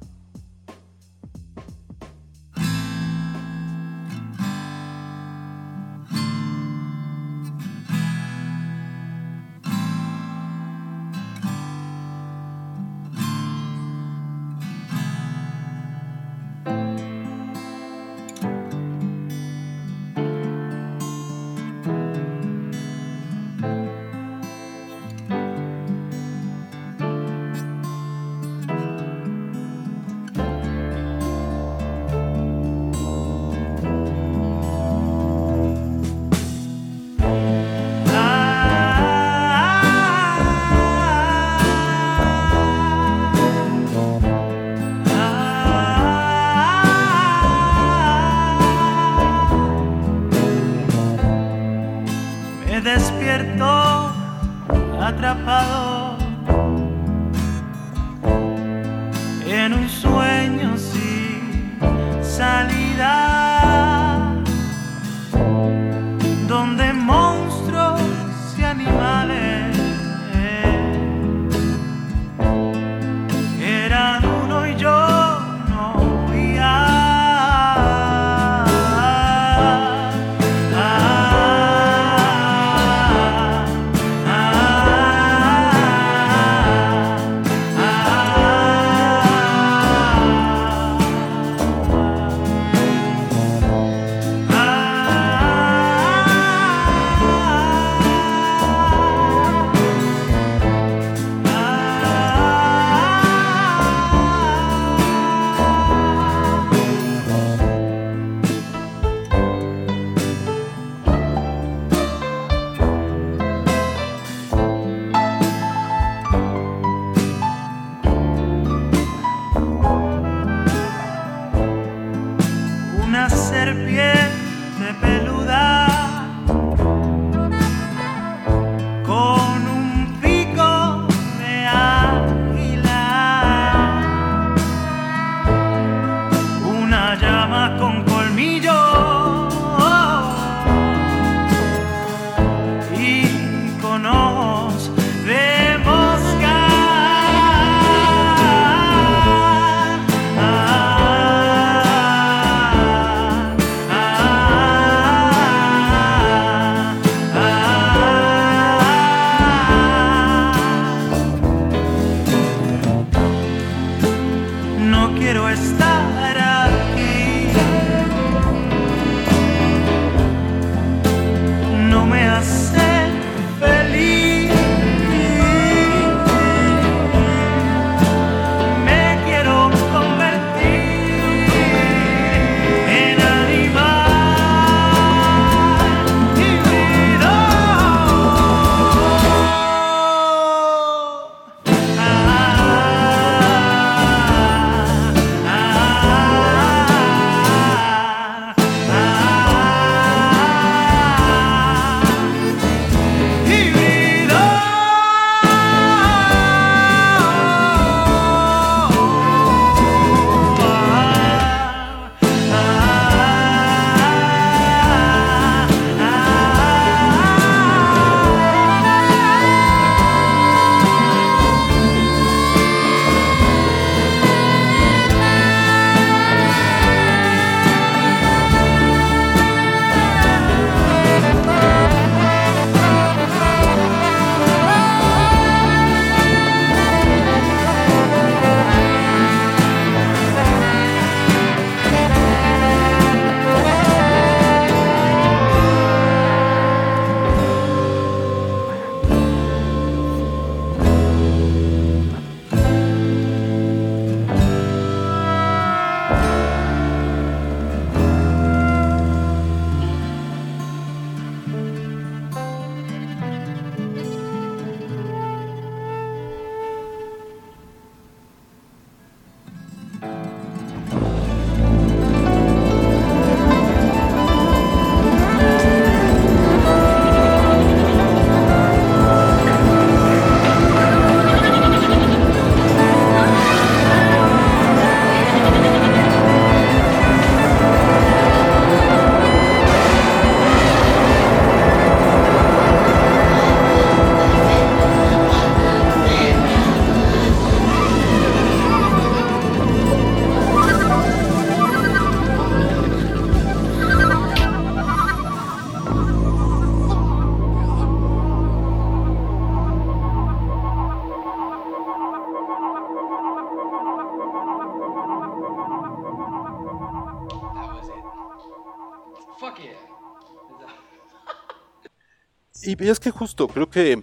Y es que justo, creo que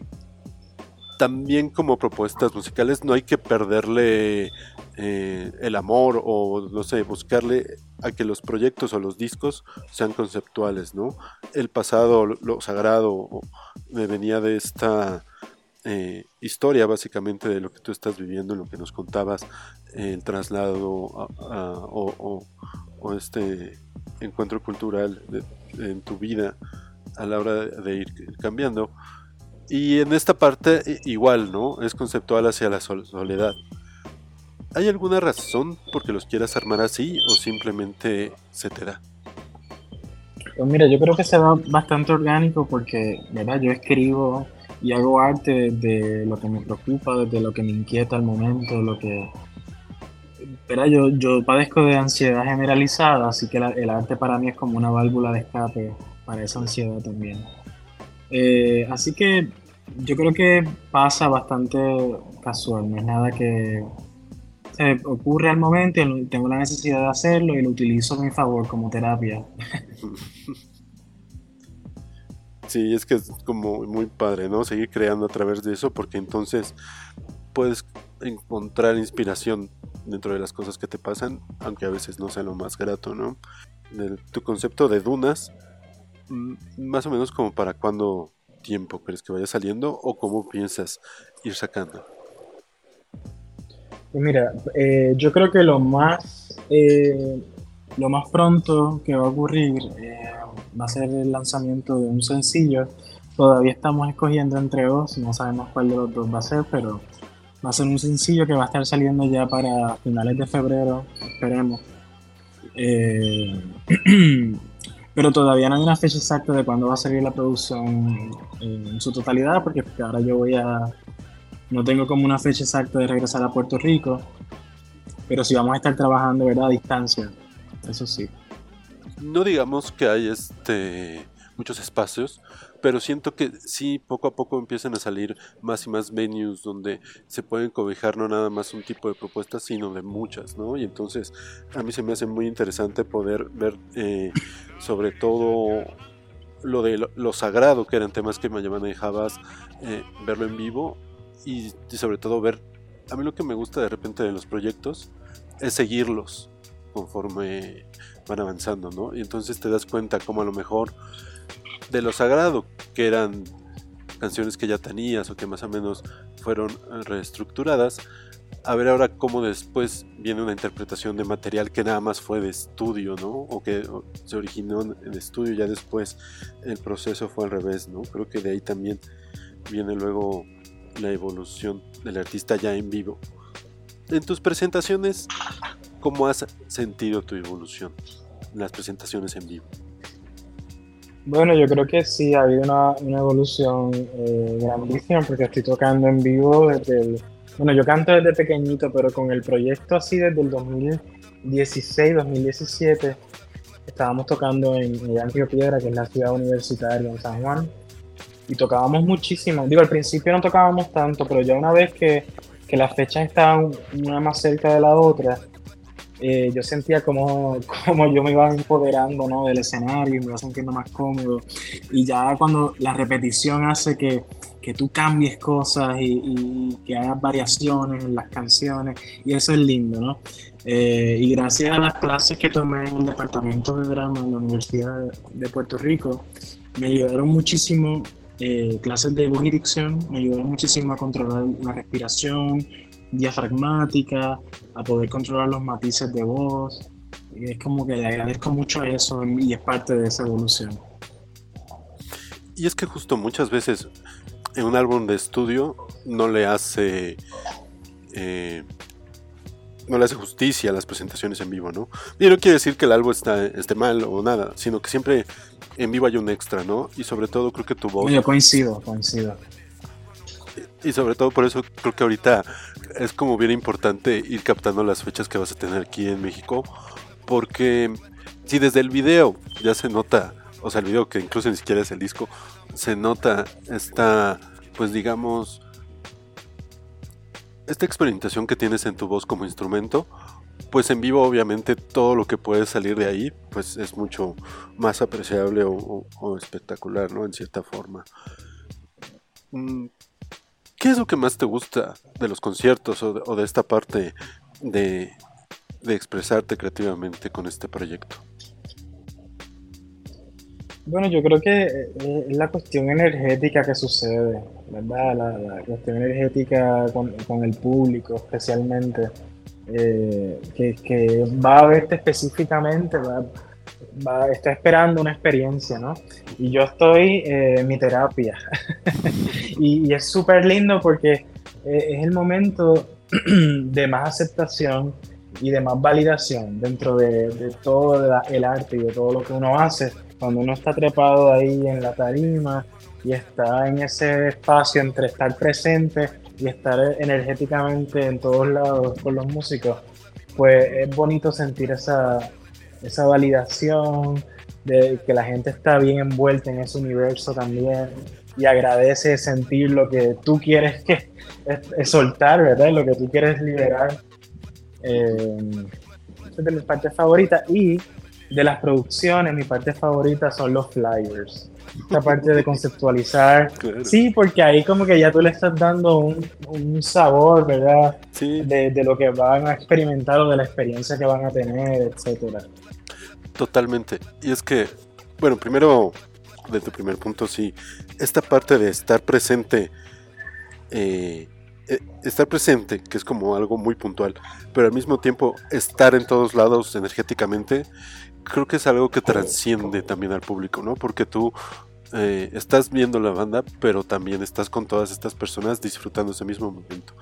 también como propuestas musicales no hay que perderle eh, el amor o no sé, buscarle a que los proyectos o los discos sean conceptuales, ¿no? El pasado, lo, sagrado, me venía de esta eh, historia básicamente de lo que tú estás viviendo, lo que nos contabas, el traslado o, este encuentro cultural en tu vida a la hora de, ir cambiando. Y en esta parte igual, ¿no? Es conceptual hacia la sol- soledad. ¿Hay alguna razón por que los quieras armar así o simplemente se te da? Pues mira, yo creo que se da bastante orgánico porque, ¿verdad? Yo escribo y hago arte desde lo que me preocupa, desde lo que me inquieta al momento, lo que... ¿verdad? Yo, yo padezco de ansiedad generalizada, así que la- el arte para mí es como una válvula de escape para esa ansiedad también. Eh, así que yo creo que pasa bastante casual, no es nada que se ocurre al momento tengo la necesidad de hacerlo y lo utilizo a mi favor como terapia. Sí, es que es como muy padre, ¿no? Seguir creando a través de eso porque entonces puedes encontrar inspiración dentro de las cosas que te pasan, aunque a veces no sea lo más grato, ¿no? Tu concepto de dunas, más o menos como para cuándo tiempo crees que vaya saliendo o cómo piensas ir sacando. Pues mira, eh, yo creo que lo más eh, lo más pronto que va a ocurrir eh, va a ser el lanzamiento de un sencillo. Todavía estamos escogiendo entre dos, no sabemos cuál de los dos va a ser, pero va a ser un sencillo que va a estar saliendo ya para finales de febrero, esperemos. Pero todavía no hay una fecha exacta de cuándo va a salir la producción en su totalidad, porque ahora yo voy a... No tengo como una fecha exacta de regresar a Puerto Rico, pero sí vamos a estar trabajando, ¿verdad? A distancia, eso sí. No digamos que hay este muchos espacios, pero siento que sí, poco a poco empiezan a salir más y más venues donde se pueden cobijar no nada más un tipo de propuestas, sino de muchas, ¿no? Y entonces a mí se me hace muy interesante poder ver eh, sobre todo lo de lo, sagrado, que eran temas que me llaman de Javas, eh, verlo en vivo y, y sobre todo ver, a mí lo que me gusta de repente de los proyectos es seguirlos conforme van avanzando, ¿no? Y entonces te das cuenta como a lo mejor de lo sagrado, que eran canciones que ya tenías o que más o menos fueron reestructuradas, a ver ahora cómo después viene una interpretación de material que nada más fue de estudio, ¿no? O que se originó en estudio, ya después el proceso fue al revés, ¿no? Creo que de ahí también viene luego la evolución del artista ya en vivo. En tus presentaciones, ¿cómo has sentido tu evolución en las presentaciones en vivo? Bueno, yo creo que sí, ha habido una, una evolución eh, grandísima porque estoy tocando en vivo desde el... Bueno, yo canto desde pequeñito, pero con el proyecto así desde el 2016, 2017, estábamos tocando en Yankee Piedra, que es la ciudad universitaria en San Juan, y tocábamos muchísimo. Digo, al principio no tocábamos tanto, pero ya una vez que, que las fechas estaban una más cerca de la otra, eh, yo sentía como, como yo me iba empoderando ¿no? del escenario y me iba sintiendo más cómodo. Y ya cuando la repetición hace que, que tú cambies cosas y, y, que hagas variaciones en las canciones, y eso es lindo, ¿no? Eh, y gracias a las clases que tomé en el departamento de drama en la Universidad de Puerto Rico, me ayudaron muchísimo. Eh, clases de voz y dicción me ayudaron muchísimo a controlar la respiración, diafragmática, a poder controlar los matices de voz. Y es como que le agradezco mucho eso y es parte de esa evolución. Y es que justo muchas veces en un álbum de estudio no le hace eh, no le hace justicia a las presentaciones en vivo, ¿no? Y no quiere decir que el álbum está, esté mal o nada, sino que siempre en vivo hay un extra, ¿no? Y sobre todo creo que tu voz... Yo coincido, coincido. Y sobre todo por eso creo que ahorita es como bien importante ir captando las fechas que vas a tener aquí en México, porque si desde el video ya se nota, o sea, el video que incluso ni siquiera es el disco, se nota esta, pues digamos, esta experimentación que tienes en tu voz como instrumento, pues en vivo obviamente todo lo que puede salir de ahí, pues es mucho más apreciable o, o espectacular, ¿no? En cierta forma. Mm, ¿Qué es lo que más te gusta de los conciertos o de, esta parte de, expresarte creativamente con este proyecto? Bueno, yo creo que eh, es la cuestión energética que sucede, ¿verdad? La, cuestión energética con, el público especialmente, eh, que, va a verte específicamente, va, está esperando una experiencia, ¿no? Y yo estoy eh, en mi terapia. y, es súper lindo porque eh, es el momento de más aceptación y de más validación dentro de, todo el arte y de todo lo que uno hace. Cuando uno está trepado ahí en la tarima y está en ese espacio entre estar presente y estar energéticamente en todos lados con los músicos, pues es bonito sentir esa, esa validación de que la gente está bien envuelta en ese universo también y agradece sentir lo que tú quieres que es, soltar, ¿verdad? Lo que tú quieres liberar. Eh, esa es de mis partes favoritas y de las producciones, mi parte favorita son los flyers. Esta parte de conceptualizar. Sí, porque ahí como que ya tú le estás dando un, un sabor, ¿verdad? Sí. De, de, lo que van a experimentar o de la experiencia que van a tener, etcétera. Totalmente. Y es que, bueno, primero, de tu primer punto, sí, esta parte de estar presente eh, eh, estar presente, que es como algo muy puntual, pero al mismo tiempo estar en todos lados energéticamente, creo que es algo que transciende también al público, ¿no? Porque tú eh, estás viendo la banda, pero también estás con todas estas personas disfrutando ese mismo momento.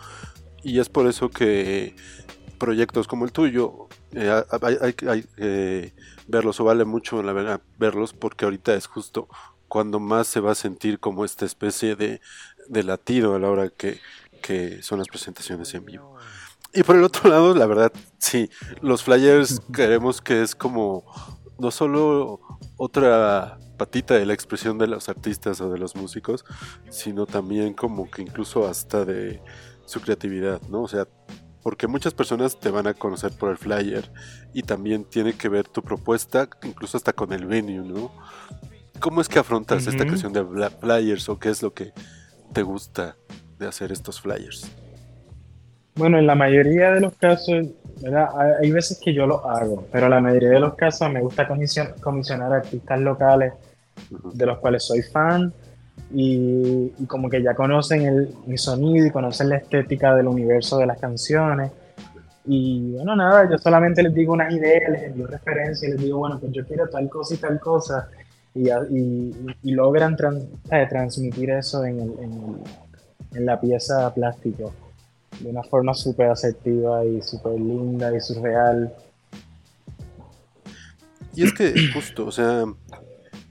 Y es por eso que proyectos como el tuyo, eh, hay, que verlos o vale mucho la verdad verlos porque ahorita es justo cuando más se va a sentir como esta especie de, de latido a la hora que, que son las presentaciones en vivo. Y por el otro lado, la verdad, sí, los flyers creemos que es como no solo otra patita de la expresión de los artistas o de los músicos, sino también como que incluso hasta de su creatividad, ¿no? O sea, porque muchas personas te van a conocer por el flyer y también tiene que ver tu propuesta, incluso hasta con el venue, ¿no? ¿Cómo es que afrontas esta cuestión de flyers o qué es lo que te gusta de hacer estos flyers? Bueno, en la mayoría de los casos, hay veces que yo lo hago, pero en la mayoría de los casos me gusta comisionar artistas locales de los cuales soy fan y, como que ya conocen el, mi sonido y conocen la estética del universo de las canciones. Y bueno, nada, yo solamente les digo unas ideas, les envío referencias, les digo, bueno, pues yo quiero tal cosa y tal cosa. Y, y, logran eh, transmitir eso en, en, en la pieza plástico de una forma súper asertiva y súper linda y surreal. Y es que justo, o sea,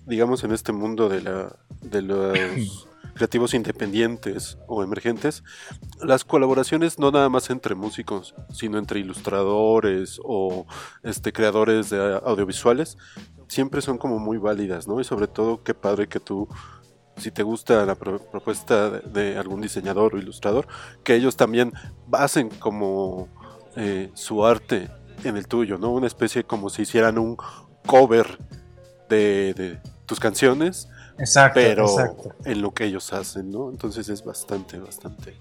digamos en este mundo de, la, de los creativos independientes o emergentes, las colaboraciones no nada más entre músicos, sino entre ilustradores o este, creadores de audiovisuales, siempre son como muy válidas, ¿no? Y sobre todo, qué padre que tú si te gusta la propuesta de, algún diseñador o ilustrador, que ellos también basen como eh, su arte en el tuyo, ¿no? Una especie como si hicieran un cover de, tus canciones, exacto, pero en lo que ellos hacen, ¿no? Entonces es bastante, bastante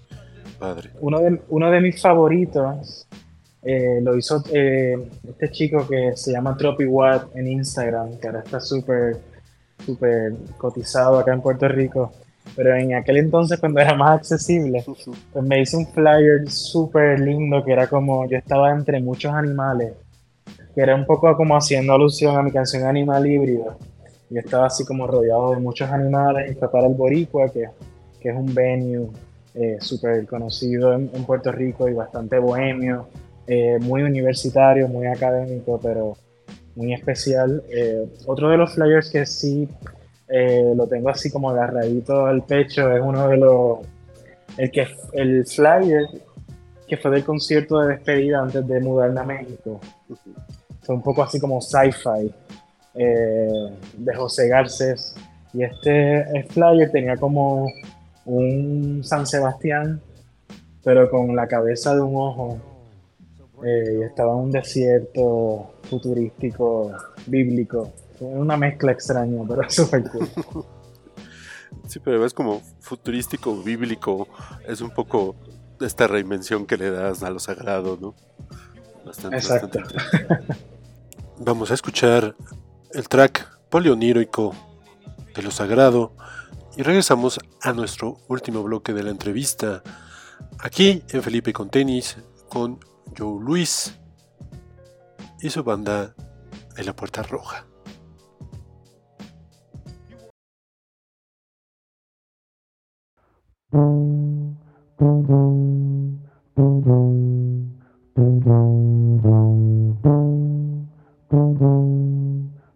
padre. Uno de, uno de mis favoritos eh, lo hizo eh, este chico que se llama Tropi Watt en Instagram, que ahora está súper súper cotizado acá en Puerto Rico. Pero en aquel entonces, cuando era más accesible, pues me hice un flyer súper lindo que era como yo estaba entre muchos animales, que era un poco como haciendo alusión a mi canción Animal Híbrido. Yo estaba así como rodeado de muchos animales y fue para el Boricua, que, que es un venue eh, súper conocido en, Puerto Rico y bastante bohemio, eh, muy universitario, muy académico, pero muy especial. Eh, otro de los flyers que sí eh, lo tengo así como agarradito al pecho es uno de los. El, que, el flyer que fue del concierto de despedida antes de mudarme a México. Fue un poco así como sci-fi eh, de José Garcés. Y este flyer tenía como un San Sebastián, pero con la cabeza de un ojo eh, estaba en un desierto futurístico, bíblico. Una mezcla extraña, pero súper cool. Sí, pero es como futurístico, bíblico. Es un poco esta reinvención que le das a lo sagrado, ¿no? Bastante, Exacto. Vamos a escuchar el track polionírico de lo sagrado y regresamos a nuestro último bloque de la entrevista. Aquí en Felipe con Tenis con Joe Luis y su banda de la Puerta Roja.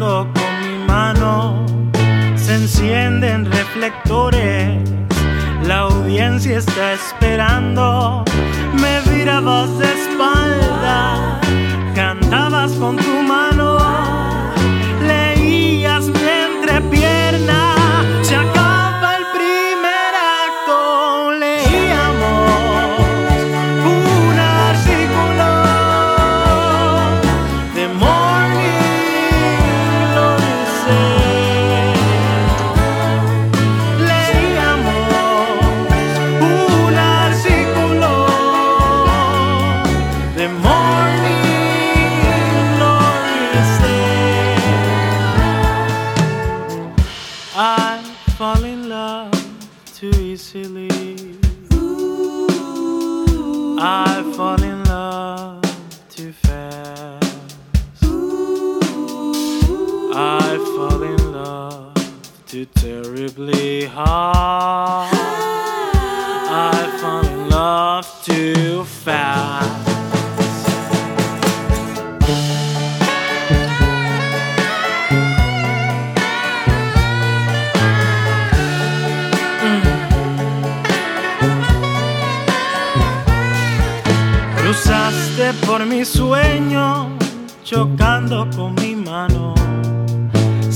con mi mano se encienden reflectores. La audiencia está esperando. Me virabas de espalda, cantabas con tu terribly hard.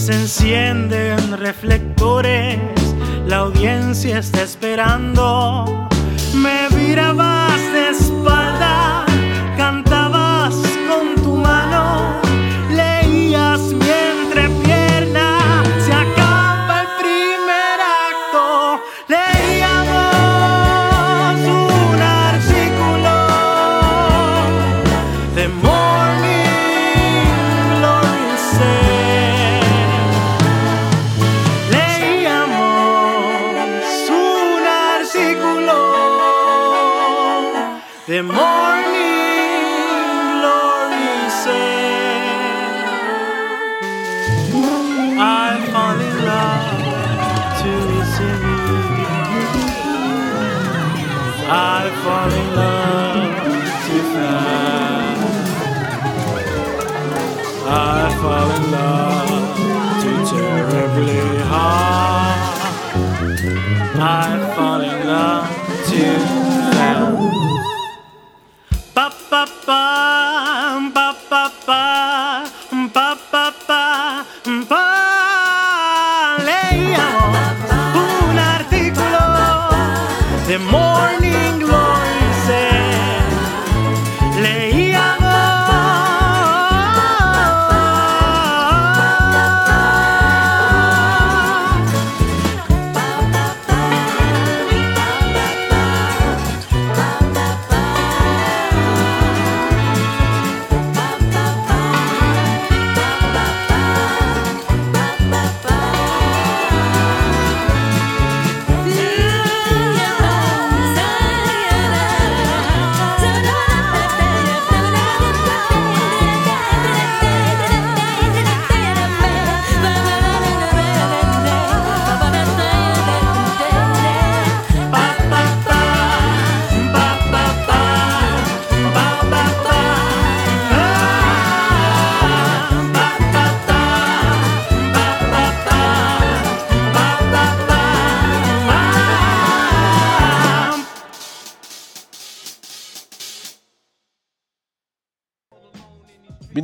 Se encienden reflectores, la audiencia está esperando. Me virabas de espalda, fall in love. Too terribly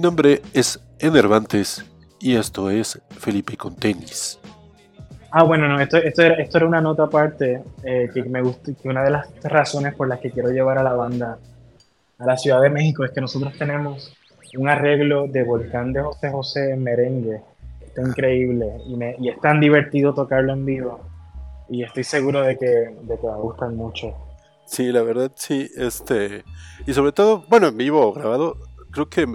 nombre es Enervantes y esto es Felipe con tenis. Ah, bueno, no, esto, esto, era, esto era una nota aparte eh, que me gusta, que una de las razones por las que quiero llevar a la banda a la Ciudad de México es que nosotros tenemos un arreglo de Volcán de José José en merengue. Está increíble y, me, y es tan divertido tocarlo en vivo. Y estoy seguro de que, de que va a gustar mucho. Sí, la verdad sí, este y sobre todo, bueno, en vivo o grabado, creo que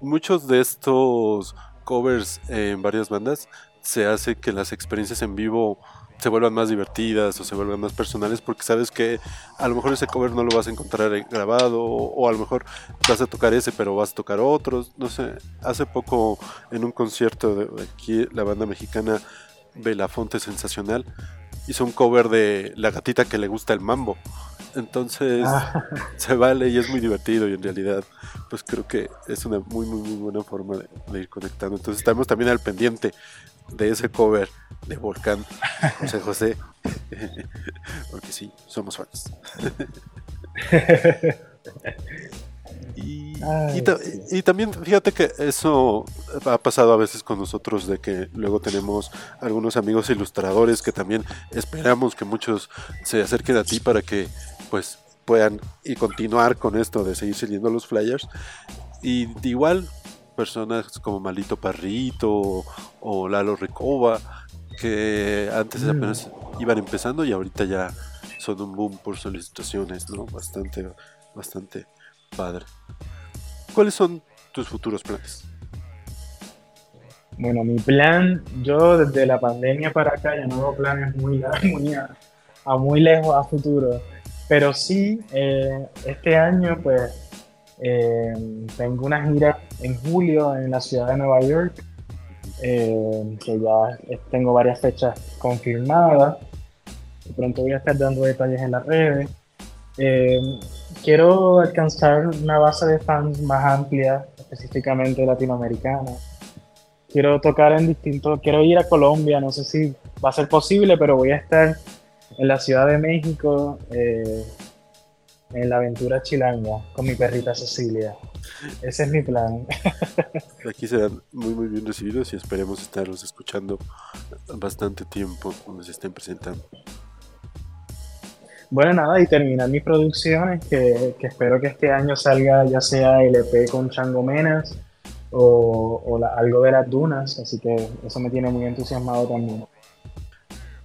muchos de estos covers en varias bandas se hace que las experiencias en vivo se vuelvan más divertidas o se vuelvan más personales porque sabes que a lo mejor ese cover no lo vas a encontrar grabado o, o a lo mejor vas a tocar ese pero vas a tocar otros, no sé, hace poco en un concierto de aquí la banda mexicana Belafonte Sensacional hizo un cover de La gatita que le gusta el mambo. Entonces Ah, se vale y es muy divertido y en realidad pues creo que es una muy muy muy buena forma de, de ir conectando. Entonces estamos también al pendiente de ese cover de Volcán José José. Porque sí, somos fans. Y, Ay, y ta- sí. y también fíjate que eso ha pasado a veces con nosotros de que luego tenemos algunos amigos ilustradores que también esperamos que muchos se acerquen a ti para que pues puedan y continuar con esto de seguir siguiendo los flyers y igual personas como Malito Parrito o, Lalo Recoba que antes Mm. apenas iban empezando y ahorita ya son un boom por solicitaciones, ¿no? Bastante, bastante padre. ¿Cuáles son tus futuros planes? Bueno, mi plan, yo desde la pandemia para acá ya no hago planes muy, muy a, a muy lejos a futuro, pero sí, eh, este año pues eh, tengo una gira en julio en la ciudad de Nueva York eh, que ya tengo varias fechas confirmadas. Pronto voy a estar dando detalles en las redes. Eh, quiero alcanzar una base de fans más amplia, específicamente latinoamericana. Quiero tocar en distintos, quiero ir a Colombia, no sé si va a ser posible, pero voy a estar en la Ciudad de México, eh, en la aventura chilanga, con mi perrita Cecilia. Ese es mi plan. Aquí serán muy muy bien recibidos y esperemos estarlos escuchando bastante tiempo cuando se estén presentando. Bueno, nada, y terminar mis producciones, que, que espero que este año salga ya sea el EP con Chango Menas o, o la- algo de las dunas, así que eso me tiene muy entusiasmado también.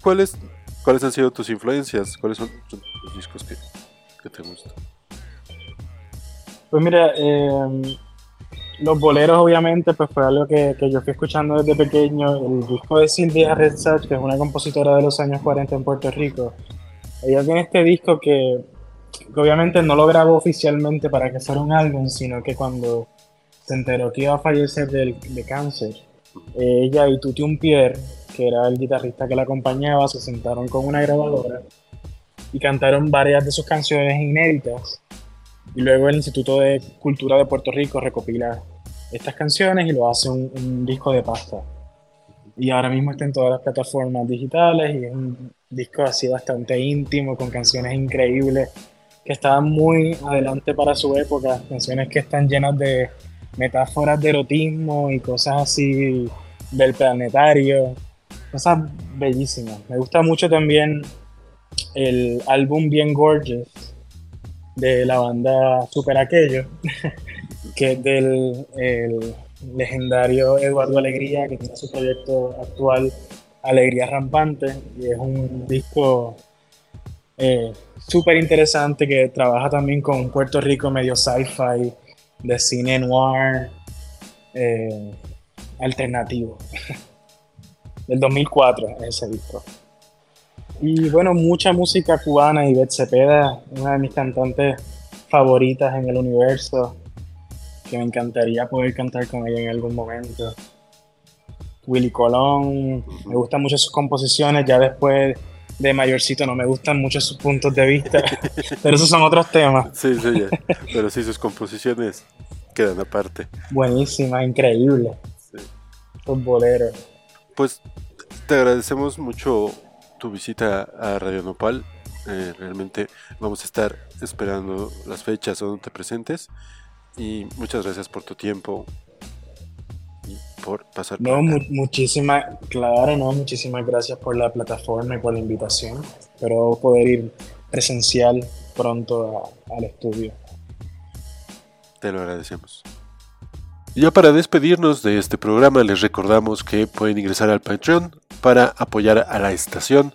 ¿Cuáles, ¿Cuáles han sido tus influencias? ¿Cuáles son los discos que, que te gustan? Pues mira, eh, los boleros obviamente pues fue algo que, que yo fui escuchando desde pequeño. El disco de Silvia Redzach, que es una compositora de los años 40 en Puerto Rico, ella tiene este disco que, que obviamente no lo grabó oficialmente para que fuera un álbum, sino que cuando se enteró que iba a fallecer del- de cáncer, eh, ella y Tuti Pierre, que era el guitarrista que la acompañaba, se sentaron con una grabadora y cantaron varias de sus canciones inéditas. Y luego el Instituto de Cultura de Puerto Rico recopila estas canciones y lo hace un, un disco de pasta. Y ahora mismo está en todas las plataformas digitales y es un disco así bastante íntimo, con canciones increíbles que estaban muy adelante para su época, canciones que están llenas de metáforas de erotismo y cosas así del planetario, cosas bellísimas. Me gusta mucho también el álbum Bien Gorgeous de la banda Super Aquello, que es del el legendario Eduardo Alegría, que tiene su proyecto actual Alegría Rampante, y es un disco eh, súper interesante que trabaja también con Puerto Rico medio sci-fi, de cine noir, eh, alternativo. Del 2004 es ese disco. Y bueno, mucha música cubana. Ivette Cepeda, una de mis cantantes favoritas en el universo, que me encantaría poder cantar con ella en algún momento. Willy Colón, me gustan mucho sus composiciones, ya después de mayorcito no me gustan mucho sus puntos de vista, pero esos son otros temas. Sí, sí, ya. Pero sí, sus composiciones quedan aparte. Buenísimas, increíbles. Sí. Los boleros. Pues te agradecemos mucho tu visita a Radio Nopal. Eh, realmente vamos a estar esperando las fechas donde te presentes. Y muchas gracias por tu tiempo y por pasar No, mu- muchísimas, claro, no, muchísimas gracias por la plataforma y por la invitación. Espero poder ir presencial pronto a- al estudio. Te lo agradecemos. Ya para despedirnos de este programa, les recordamos que pueden ingresar al Patreon para apoyar a la estación,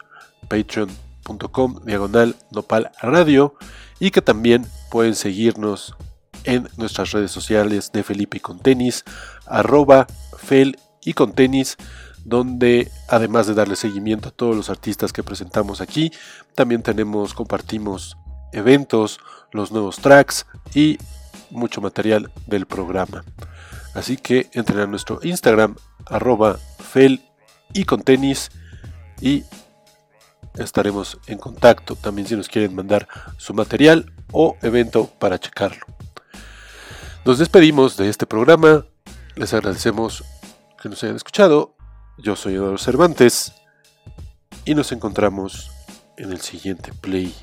patreon.com diagonal nopal radio, y que también pueden seguirnos en nuestras redes sociales de Felipe con tenis, arroba fel y con tenis, donde además de darle seguimiento a todos los artistas que presentamos aquí, también tenemos, compartimos eventos, los nuevos tracks y mucho material del programa. Así que entren a nuestro Instagram, arroba fel y con tenis y estaremos en contacto. También si nos quieren mandar su material o evento para checarlo. Nos despedimos de este programa, les agradecemos que nos hayan escuchado, yo soy Eduardo Cervantes y nos encontramos en el siguiente play